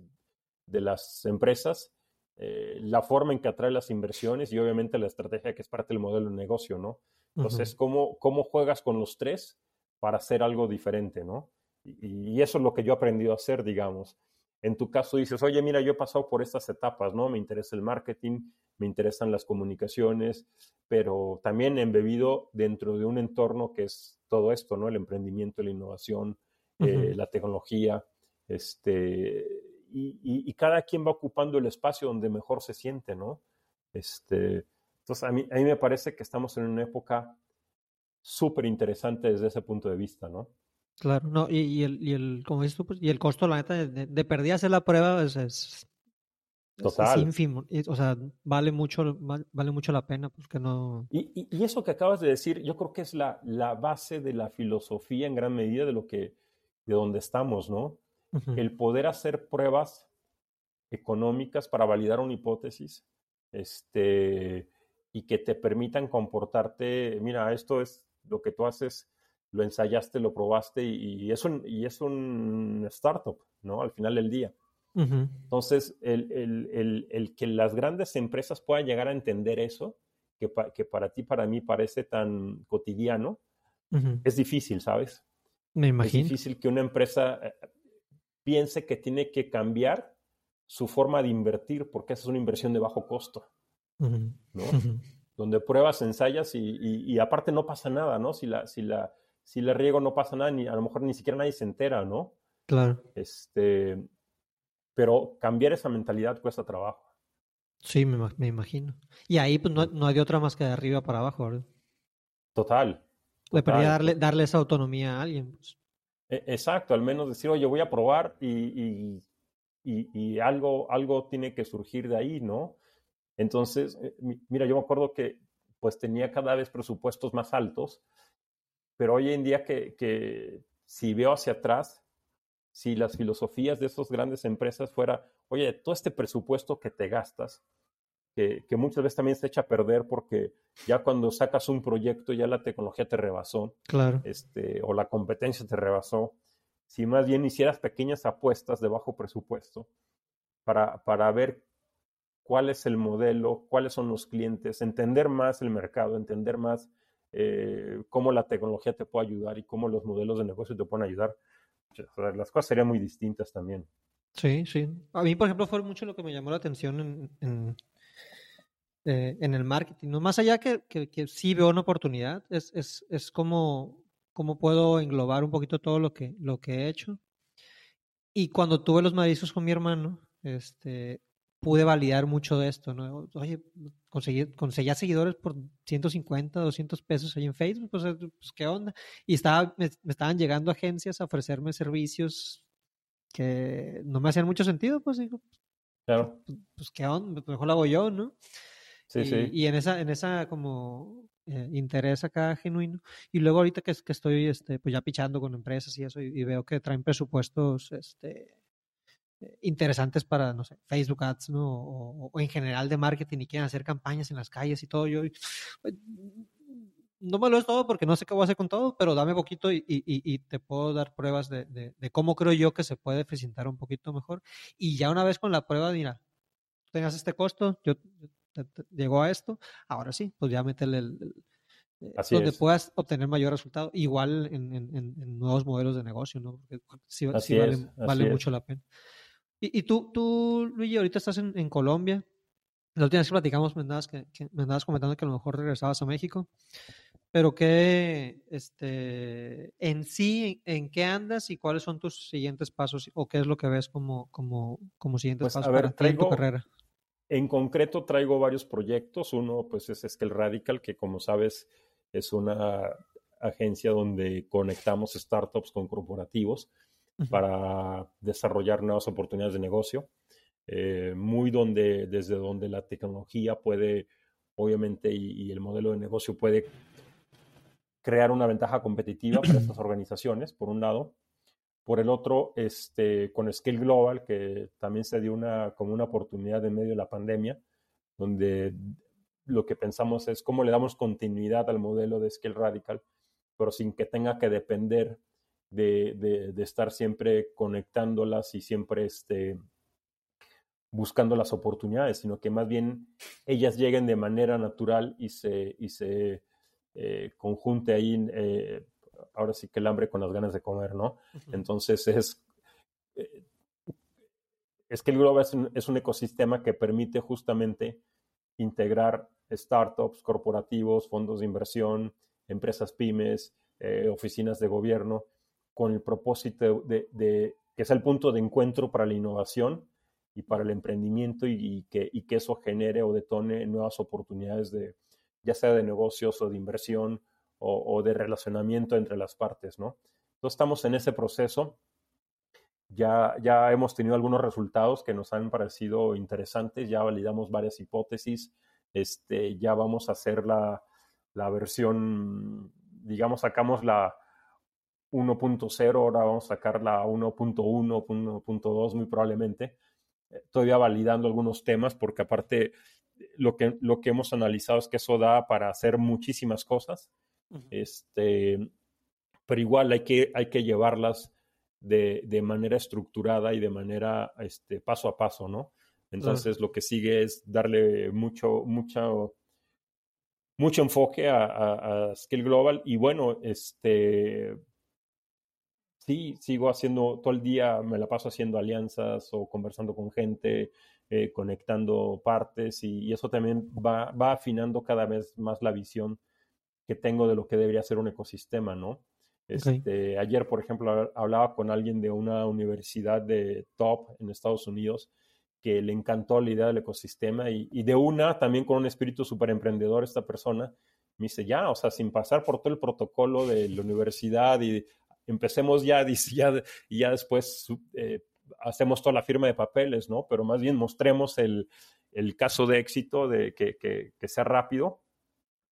de las empresas, eh, la forma en que atrae las inversiones y obviamente la estrategia que es parte del modelo de negocio, ¿no? Entonces, uh -huh. ¿cómo, ¿cómo juegas con los tres para hacer algo diferente, ¿no? Y, y, eso es lo que yo he aprendido a hacer, digamos. En tu caso dices, oye, mira, yo he pasado por estas etapas, ¿no? Me interesa el marketing, me interesan las comunicaciones, pero también embebido dentro de un entorno que es todo esto, ¿no? El emprendimiento, la innovación, uh -huh. eh, la tecnología, este, y, y, cada quien va ocupando el espacio donde mejor se siente, ¿no? Este, entonces, a mí, a mí me parece que estamos en una época súper interesante desde ese punto de vista, ¿no? Claro, no, y, y, el, y el, como dices tú, pues, y el costo, la neta, de, de hacer la prueba es, es, Total. es ínfimo. O sea, vale mucho, vale mucho la pena, porque no. Y, y, eso que acabas de decir, yo creo que es la, la base de la filosofía en gran medida de lo que, de donde estamos, ¿no? Uh -huh. El poder hacer pruebas económicas para validar una hipótesis, este, y que te permitan comportarte, mira, esto es lo que tú haces, lo ensayaste, lo probaste y, y es, un, y es un startup, ¿no? Al final del día. Uh -huh. Entonces, el, el, el, el, que las grandes empresas puedan llegar a entender eso, que, pa, que para ti, para mí parece tan cotidiano, uh -huh. es difícil, ¿sabes? Me imagino. Es difícil que una empresa eh, piense que tiene que cambiar su forma de invertir, porque esa es una inversión de bajo costo. ¿no? Uh -huh. Donde pruebas, ensayas y, y, y, aparte no pasa nada, ¿no? Si la, si la, si la riego no pasa nada, ni a lo mejor ni siquiera nadie se entera, ¿no? Claro. Este, pero cambiar esa mentalidad cuesta trabajo. Sí, me, me imagino. Y ahí pues, no, no, hay otra más que de arriba para abajo, ¿verdad? Total. Le perdía darle, darle esa autonomía a alguien. Pues. E, exacto, al menos decir, oye, voy a probar y, y, y, algo, algo tiene que surgir de ahí, ¿no? Entonces, eh, mira, yo me acuerdo que pues tenía cada vez presupuestos más altos, pero hoy en día que, que si veo hacia atrás, si las filosofías de esas grandes empresas fuera, oye, todo este presupuesto que te gastas, que, que, muchas veces también se echa a perder porque ya cuando sacas un proyecto ya la tecnología te rebasó, claro. este, o la competencia te rebasó, si más bien hicieras pequeñas apuestas de bajo presupuesto para, para ver cuál es el modelo, cuáles son los clientes, entender más el mercado, entender más eh, cómo la tecnología te puede ayudar y cómo los modelos de negocio te pueden ayudar. Las cosas serían muy distintas también. Sí, sí. A mí, por ejemplo, fue mucho lo que me llamó la atención en, en, eh, en el marketing. ¿no? Más allá que, que, que, sí veo una oportunidad, es, es, es como, como puedo englobar un poquito todo lo que, lo que he hecho. Y cuando tuve los madrizos con mi hermano, este, pude validar mucho de esto, ¿no? Oye, conseguí, conseguía seguidores por 150, 200 pesos ahí en Facebook, pues, pues ¿qué onda? Y estaba, me, estaban llegando agencias a ofrecerme servicios que no me hacían mucho sentido, pues digo, claro. pues, pues ¿qué onda? Mejor lo hago yo, ¿no? Y, en esa, en esa como eh, interés acá genuino. Y luego ahorita que, estoy este, pues ya pichando con empresas y eso, y, veo que traen presupuestos este, eh, interesantes para, no sé, Facebook Ads, ¿no? O, en general de marketing y quieren hacer campañas en las calles y todo. Yo pues, no me lo es todo porque no sé qué voy a hacer con todo, pero dame poquito y, y, te puedo dar pruebas de, de, cómo creo yo que se puede presentar un poquito mejor. Y ya una vez con la prueba, mira, tengas este costo, yo llegó a esto, ahora sí, pues ya métele el, el Así donde es. puedas obtener mayor resultado, igual en, en, en, nuevos modelos de negocio, ¿no? Porque sí, así sí vale, es, vale mucho la pena. Y, y, tú, tú, Luigi, ahorita estás en, en, Colombia. La última vez que platicamos me andabas, que, que, me andabas comentando que a lo mejor regresabas a México. Pero qué, este, en sí, ¿en qué andas y cuáles son tus siguientes pasos? ¿O qué es lo que ves como, como, como siguientes pues, pasos a ver, para ti traigo, en tu carrera? En concreto traigo varios proyectos. Uno, pues, es Scale Radical, que como sabes, es una agencia donde conectamos startups con corporativos uh -huh. para desarrollar nuevas oportunidades de negocio. Eh, muy donde, desde donde la tecnología puede, obviamente, y, y, el modelo de negocio puede crear una ventaja competitiva para estas organizaciones, por un lado. Por el otro, este, con Scale Global, que también se dio una, como una oportunidad en medio de la pandemia, donde lo que pensamos es cómo le damos continuidad al modelo de Scale Radical, pero sin que tenga que depender de, de, estar siempre conectándolas y siempre este, buscando las oportunidades, sino que más bien ellas lleguen de manera natural y se, y se eh, conjunte ahí, eh, ahora sí que el hambre con las ganas de comer, ¿no? Uh -huh. Entonces es, eh, es que el Global es un, es un ecosistema que permite justamente integrar startups, corporativos, fondos de inversión, empresas pymes, eh, oficinas de gobierno, con el propósito de, de, que sea el punto de encuentro para la innovación y para el emprendimiento y, y, que, y que eso genere o detone nuevas oportunidades de, ya sea de negocios o de inversión o, o de relacionamiento entre las partes, ¿no? Entonces estamos en ese proceso. Ya, ya hemos tenido algunos resultados que nos han parecido interesantes, ya validamos varias hipótesis, este, ya vamos a hacer la, la versión, digamos, sacamos la 1.0, ahora vamos a sacar la 1.1, 1.2 muy probablemente, todavía validando algunos temas, porque aparte lo que, lo que hemos analizado es que eso da para hacer muchísimas cosas, uh -huh. este, pero igual hay que, hay que llevarlas de, de manera estructurada y de manera este, paso a paso, ¿no? Entonces uh -huh. lo que sigue es darle mucho, mucho, mucho enfoque a, a, a Skill Global y bueno, este, sí, sigo haciendo todo el día, me la paso haciendo alianzas o conversando con gente, eh, conectando partes y, y eso también va, va, afinando cada vez más la visión que tengo de lo que debería ser un ecosistema, ¿no? Este, okay. Ayer, por ejemplo, hablaba con alguien de una universidad de top en Estados Unidos que le encantó la idea del ecosistema y, y de una, también con un espíritu súper emprendedor, esta persona me dice, ya, o sea, sin pasar por todo el protocolo de la universidad y empecemos ya, ya y ya después eh, hacemos toda la firma de papeles, ¿no? Pero más bien mostremos el, el caso de éxito, de que, que, que sea rápido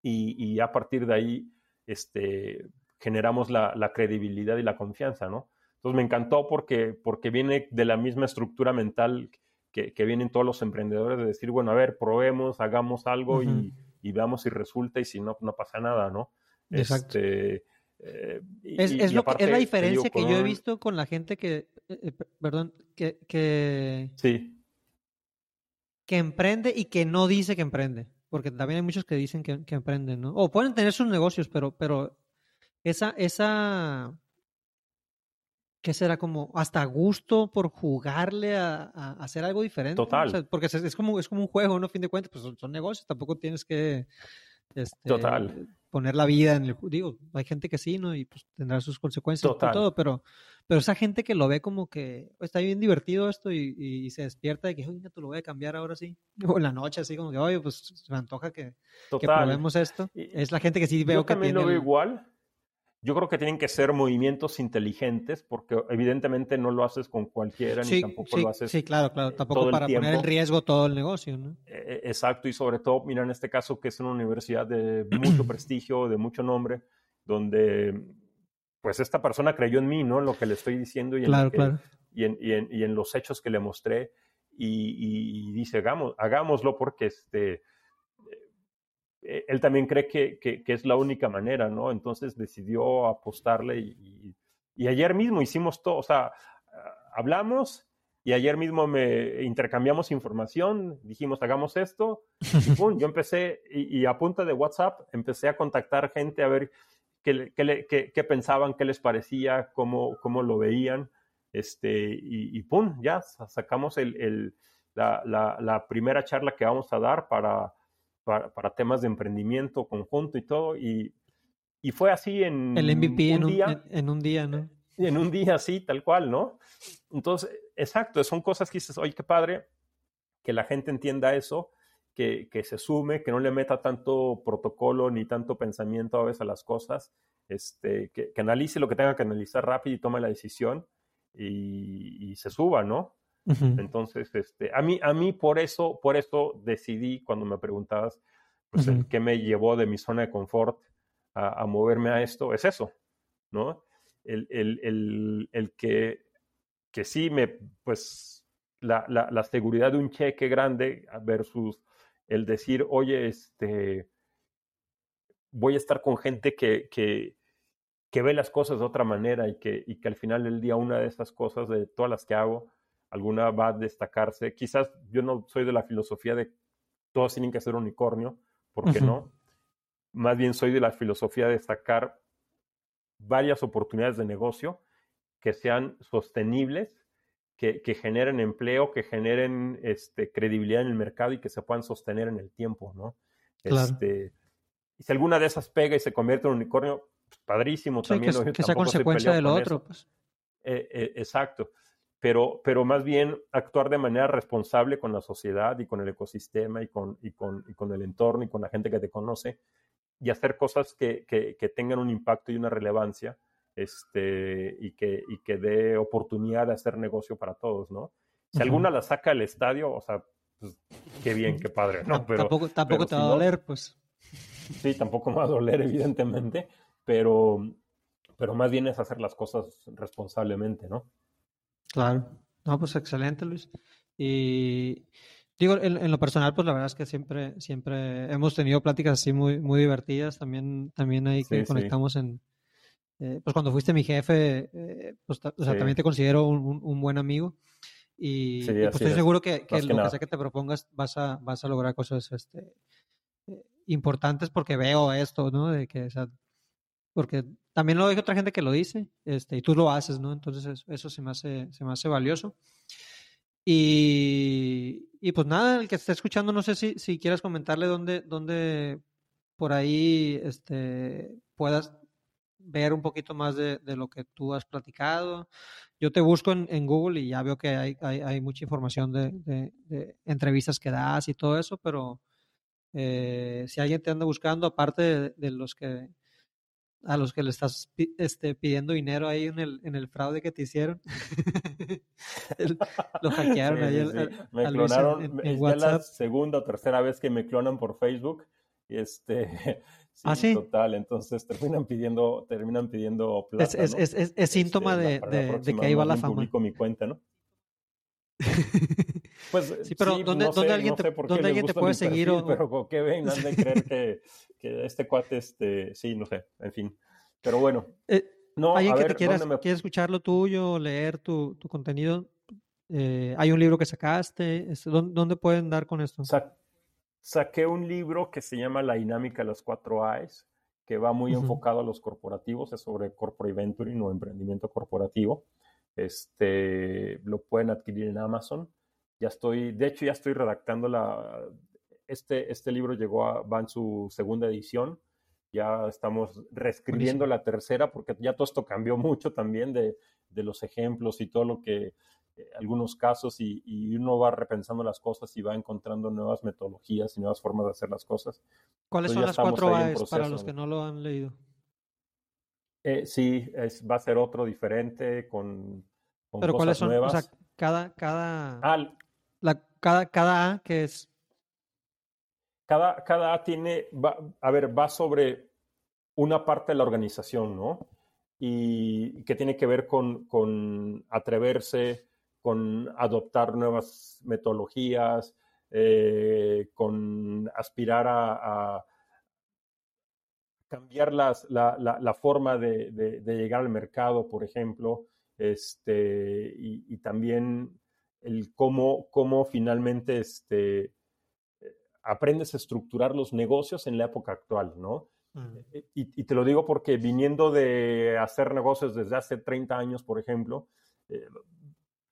y, y, a partir de ahí este, generamos la, la, credibilidad y la confianza, ¿no? Entonces me encantó porque, porque viene de la misma estructura mental que, que vienen todos los emprendedores de decir, bueno, a ver, probemos, hagamos algo uh -huh. y, y, veamos si resulta y si no, no pasa nada, ¿no? Exacto. Este, eh, y, es, es, y lo aparte, que, es la diferencia digo, que yo he visto con la gente que, eh, eh, perdón, que, que, Sí, que emprende y que no dice que emprende. Porque también hay muchos que dicen que, que emprenden, ¿no? O pueden tener sus negocios, pero, pero esa, esa, ¿qué será? Como hasta gusto por jugarle a, a hacer algo diferente. ¿no? Total. O sea, porque es, es como, es como un juego, ¿no? A fin de cuentas, pues son, son negocios, tampoco tienes que... Este, Total. poner la vida en el digo, hay gente que sí, ¿no? Y pues tendrá sus consecuencias y todo, pero, pero esa gente que lo ve como que está bien divertido esto y, se despierta de que, oye, tú lo voy a cambiar ahora sí, o en la noche así como que, oye, pues se me antoja que, que probemos esto. es la gente que sí veo Yo que también lo veo igual yo creo que tienen que ser movimientos inteligentes porque evidentemente no lo haces con cualquiera ni tampoco lo haces. Sí, claro, claro. Eh, tampoco para poner en riesgo todo el negocio. ¿no? E, e, exacto, y sobre todo, mira, en este caso que es una universidad de mucho prestigio, de mucho nombre, donde pues esta persona creyó en mí, ¿no? En lo que le estoy diciendo y en, y en, y en, los hechos que le mostré y, y dice, hagamos, hagámoslo porque este eh, él también cree que, que, es la única manera, ¿no? Entonces decidió apostarle y, y, ayer mismo hicimos todo, o sea, hablamos y ayer mismo me intercambiamos información, dijimos, hagamos esto, y pum, yo empecé, y, a punta de WhatsApp, empecé a contactar gente a ver qué, qué, qué, pensaban, qué les parecía, cómo, cómo lo veían, este, y, pum, ya sacamos el, el, la, la, la primera charla que vamos a dar para para, temas de emprendimiento conjunto y todo. Y, y fue así en el MVP un en, día, un, en, un día, ¿no? En un día, sí, tal cual, ¿no? Entonces, exacto, son cosas que dices, oye, qué padre que la gente entienda eso, que, que, se sume, que no le meta tanto protocolo ni tanto pensamiento a veces a las cosas, este, que, que analice lo que tenga que analizar rápido y tome la decisión y, y se suba, ¿no? Entonces, este, a mí, a mí por eso, por eso decidí cuando me preguntabas, pues, qué me llevó de mi zona de confort a, moverme a esto, es eso, ¿no? El, el, el, el que, que sí me, pues, la, la, la, seguridad de un cheque grande versus el decir, oye, este, voy a estar con gente que, que, que ve las cosas de otra manera y que, y que al final del día una de esas cosas, de todas las que hago, alguna va a destacarse. Quizás yo no soy de la filosofía de todos tienen que ser unicornio, ¿por qué no? Más bien soy de la filosofía de destacar varias oportunidades de negocio que sean sostenibles, que, que generen empleo, que generen este, credibilidad en el mercado y que se puedan sostener en el tiempo, ¿no? Este, y si alguna de esas pega y se convierte en unicornio, pues, padrísimo también. Que, sea consecuencia de lo otro. Pues. Eh, eh, exacto pero, pero más bien actuar de manera responsable con la sociedad y con el ecosistema y con, y con, y con el entorno y con la gente que te conoce y hacer cosas que, que, que tengan un impacto y una relevancia este, y, que, y que dé oportunidad de hacer negocio para todos, ¿no? Si alguna la saca al estadio, o sea, pues, qué bien, qué padre, ¿no? Pero, tampoco tampoco te va a doler, pues. Sí, tampoco me va a doler, evidentemente, pero, pero más bien es hacer las cosas responsablemente, ¿no? Claro. No, pues excelente, Luis. Y digo, en, lo personal, pues la verdad es que siempre, siempre hemos tenido pláticas así muy, muy divertidas. También, también ahí que conectamos en, eh, pues cuando fuiste mi jefe, eh, pues o sea, también te considero un, buen amigo. Y, pues estoy seguro que, que lo que sea que te propongas vas a, vas a lograr cosas este, eh, importantes porque veo esto, ¿no? De que, o sea, porque también lo hay otra gente que lo dice, este, y tú lo haces, ¿no? Entonces eso, se, me hace, se me hace valioso. Y, y, pues nada, el que esté escuchando, no sé si, si quieres comentarle dónde, dónde por ahí este, puedas ver un poquito más de, de, lo que tú has platicado. Yo te busco en, en Google y ya veo que hay, hay, hay mucha información de, de, entrevistas que das y todo eso, pero eh, si alguien te anda buscando, aparte de los que a los que le estás este, pidiendo dinero ahí en el, en el fraude que te hicieron. lo hackearon ahí. me clonaron, es la segunda o tercera vez que me clonan por Facebook. Este, ¿Ah, sí? Total, entonces terminan pidiendo, terminan pidiendo plata, es, es, es, es, síntoma este, de, de, que ahí va la fama. publico mi cuenta, ¿no? Pues sí, pero ¿dónde, ¿dónde alguien, te, ¿dónde alguien te puede seguir? o... Pero que ven, han de creer que, que, este cuate, este, sí, no sé, en fin. Pero bueno. Eh, no, alguien que te quiera, escuchar lo tuyo, leer tu, tu contenido, eh, hay un libro que sacaste, ¿dónde, pueden dar con esto? Saqué un libro que se llama La dinámica de los cuatro A's, que va muy enfocado a los corporativos, es sobre corporate venturing o emprendimiento corporativo. Este, lo pueden adquirir en Amazon. Ya estoy, de hecho, ya estoy redactando la. Este, este libro llegó a, va en su segunda edición ya estamos reescribiendo la tercera porque ya todo esto cambió mucho también de, de los ejemplos y todo lo que algunos casos y, y, uno va repensando las cosas y va encontrando nuevas metodologías y nuevas formas de hacer las cosas. ¿Cuáles son las cuatro A's para los que no lo han leído? Eh, sí, es, va a ser otro diferente con, con ¿Pero cuáles son? O sea, cada, cada, ah, la, cada, cada A que es cada, cada A tiene, va, a ver, va sobre una parte de la organización, ¿no? Y que tiene que ver con, con atreverse, con adoptar nuevas metodologías, eh, con aspirar a, a cambiar las, la, la, la, forma de, de, de, llegar al mercado, por ejemplo, este, y, y también el cómo, cómo finalmente este, aprendes a estructurar los negocios en la época actual, ¿no? y, y, te lo digo porque viniendo de hacer negocios desde hace 30 años, por ejemplo, eh,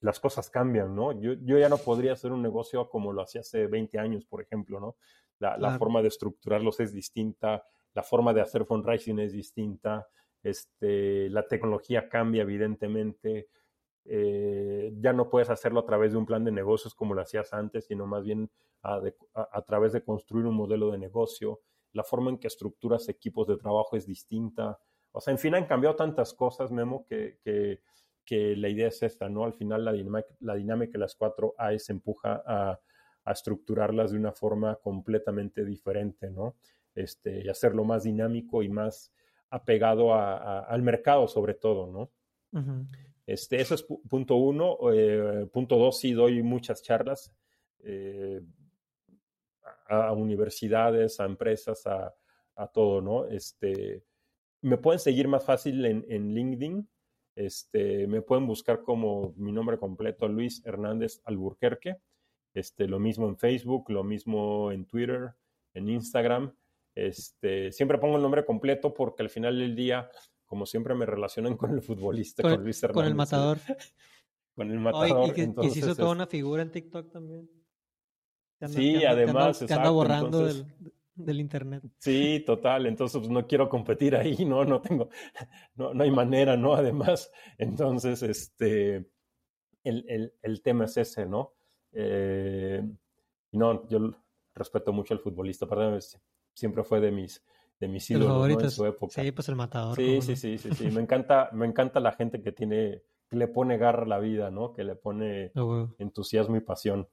las cosas cambian, ¿no? Yo, yo, ya no podría hacer un negocio como lo hacía hace 20 años, por ejemplo, ¿no? La, la forma de estructurarlos es distinta, la forma de hacer fundraising es distinta, este, la tecnología cambia evidentemente, eh, ya no puedes hacerlo a través de un plan de negocios como lo hacías antes, sino más bien a, de, a, a, través de construir un modelo de negocio. La forma en que estructuras equipos de trabajo es distinta. O sea, en fin, han cambiado tantas cosas, Memo, que, que, que la idea es esta, ¿no? Al final la dinámica, la dinámica de las cuatro A's empuja a, a estructurarlas de una forma completamente diferente, ¿no? Este, y hacerlo más dinámico y más apegado a, a, al mercado, sobre todo, ¿no? Uh -huh. Este, eso es punto uno. Eh, punto dos, sí doy muchas charlas eh, a, universidades, a empresas, a, a, todo, ¿no? Este, me pueden seguir más fácil en, en, LinkedIn. Este, me pueden buscar como mi nombre completo, Luis Hernández Alburquerque. Este, lo mismo en Facebook, lo mismo en Twitter, en Instagram. Este, siempre pongo el nombre completo porque al final del día como siempre me relacionan con el futbolista, con, con Luis Hernández. Con el matador. con el matador. Oh, y, que, entonces, y se hizo toda una figura en TikTok también. Anda, sí, anda, además. Anda, borrando entonces, del, del, internet. Sí, total. Entonces, pues, no quiero competir ahí, ¿no? No tengo, no, no hay manera, ¿no? Además, entonces, este, el, el, el tema es ese, ¿no? Eh, no, yo respeto mucho al futbolista, perdón, siempre fue de mis, de mis ídolos ¿no? en su época. Sí, pues el matador. Sí, sí, sí, sí, sí. me encanta, me encanta la gente que tiene, que le pone garra a la vida, ¿no? Que le pone oh, wow. entusiasmo y pasión.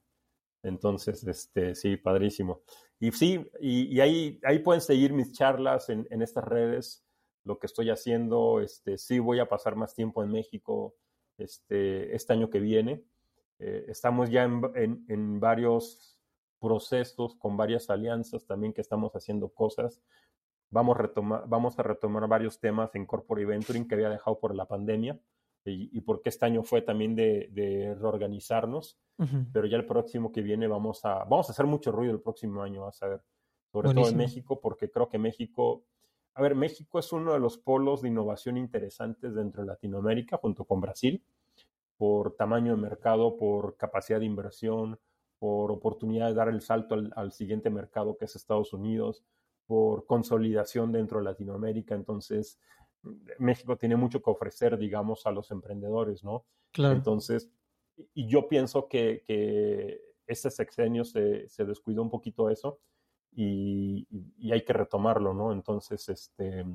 Entonces, este, sí, padrísimo. Y sí, y, ahí, pueden seguir mis charlas en, estas redes, lo que estoy haciendo. Este, sí, voy a pasar más tiempo en México este, este año que viene. Eh, estamos ya en, en, varios procesos con varias alianzas también que estamos haciendo cosas vamos, retoma, vamos a retomar varios temas en Corporate Venturing que había dejado por la pandemia y, y porque este año fue también de, de reorganizarnos, uh -huh. pero ya el próximo que viene vamos a, vamos a hacer mucho ruido el próximo año, vas a ver, sobre Buenísimo. todo en México, porque creo que México, a ver, México es uno de los polos de innovación interesantes dentro de Latinoamérica, junto con Brasil, por tamaño de mercado, por capacidad de inversión, por oportunidad de dar el salto al, al siguiente mercado que es Estados Unidos, por consolidación dentro de Latinoamérica. Entonces, México tiene mucho que ofrecer, digamos, a los emprendedores, ¿no? Claro. Entonces, y yo pienso que, que este sexenio se, se, descuidó un poquito eso y, y, hay que retomarlo, ¿no? Entonces, este,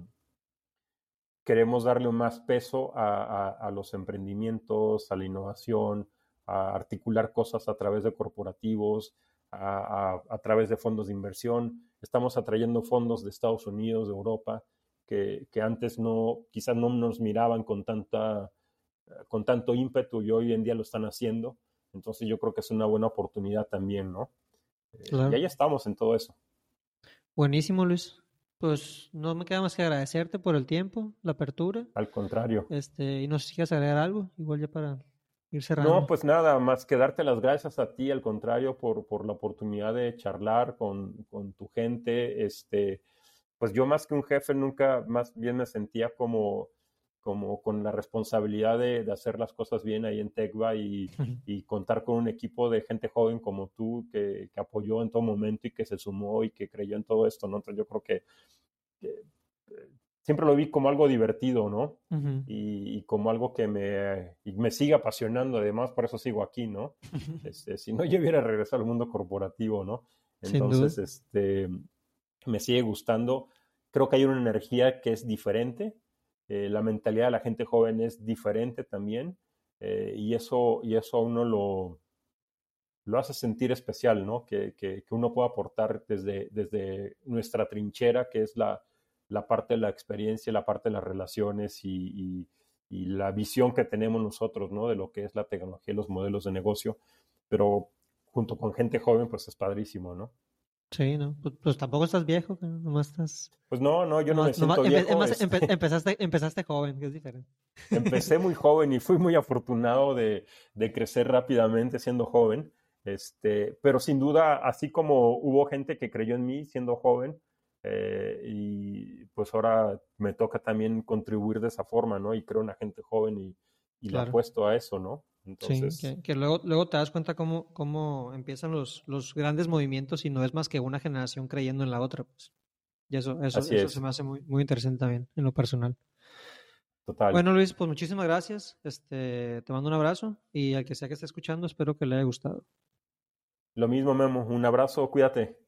queremos darle más peso a, a, a los emprendimientos, a la innovación, a articular cosas a través de corporativos, a, a, a, través de fondos de inversión. Estamos atrayendo fondos de Estados Unidos, de Europa, que, que antes no, quizás no nos miraban con, tanta, con tanto ímpetu y hoy en día lo están haciendo. Entonces yo creo que es una buena oportunidad también, ¿no? Eh, claro. Y ahí estamos en todo eso. Buenísimo, Luis. Pues no me queda más que agradecerte por el tiempo, la apertura. Al contrario. Este, y no sé si quieres agregar algo, igual ya para ir cerrando. No, pues nada, más que darte las gracias a ti, al contrario, por, por la oportunidad de charlar con, con, tu gente. Este, pues yo más que un jefe nunca, más bien me sentía como, como con la responsabilidad de, de hacer las cosas bien ahí en Tecva y, y, contar con un equipo de gente joven como tú que, que, apoyó en todo momento y que se sumó y que creyó en todo esto, ¿no? Entonces yo creo que, que siempre lo vi como algo divertido, ¿no? y, como algo que me, me sigue apasionando, además, por eso sigo aquí, ¿no? Este, si no, yo hubiera regresado al mundo corporativo, ¿no? Entonces, este, me sigue gustando. Creo que hay una energía que es diferente. Eh, la mentalidad de la gente joven es diferente también. Eh, y, eso, y eso a uno lo, lo hace sentir especial, ¿no? Que, que, uno pueda aportar desde, desde nuestra trinchera, que es la, la parte de la experiencia, la parte de las relaciones y, y, la visión que tenemos nosotros, ¿no? De lo que es la tecnología y los modelos de negocio. Pero junto con gente joven, pues es padrísimo, ¿no? Sí, no, pues, pues tampoco estás viejo, nomás estás... Pues no, no, yo no me siento viejo. Este empezaste, empezaste joven, que es diferente. Empecé muy joven y fui muy afortunado de, de crecer rápidamente siendo joven. Este, pero sin duda, así como hubo gente que creyó en mí siendo joven, eh, y pues ahora me toca también contribuir de esa forma, ¿no? Y creo en la gente joven y, y le apuesto a eso, ¿no? Entonces... Sí, que, luego, luego te das cuenta cómo, cómo empiezan los, los grandes movimientos y no es más que una generación creyendo en la otra, pues. Y eso, eso, eso se me hace muy, muy interesante también, en lo personal. Total. Bueno, Luis, pues muchísimas gracias. Este, te mando un abrazo y al que sea que esté escuchando, espero que le haya gustado. Lo mismo, Memo. Un abrazo, cuídate.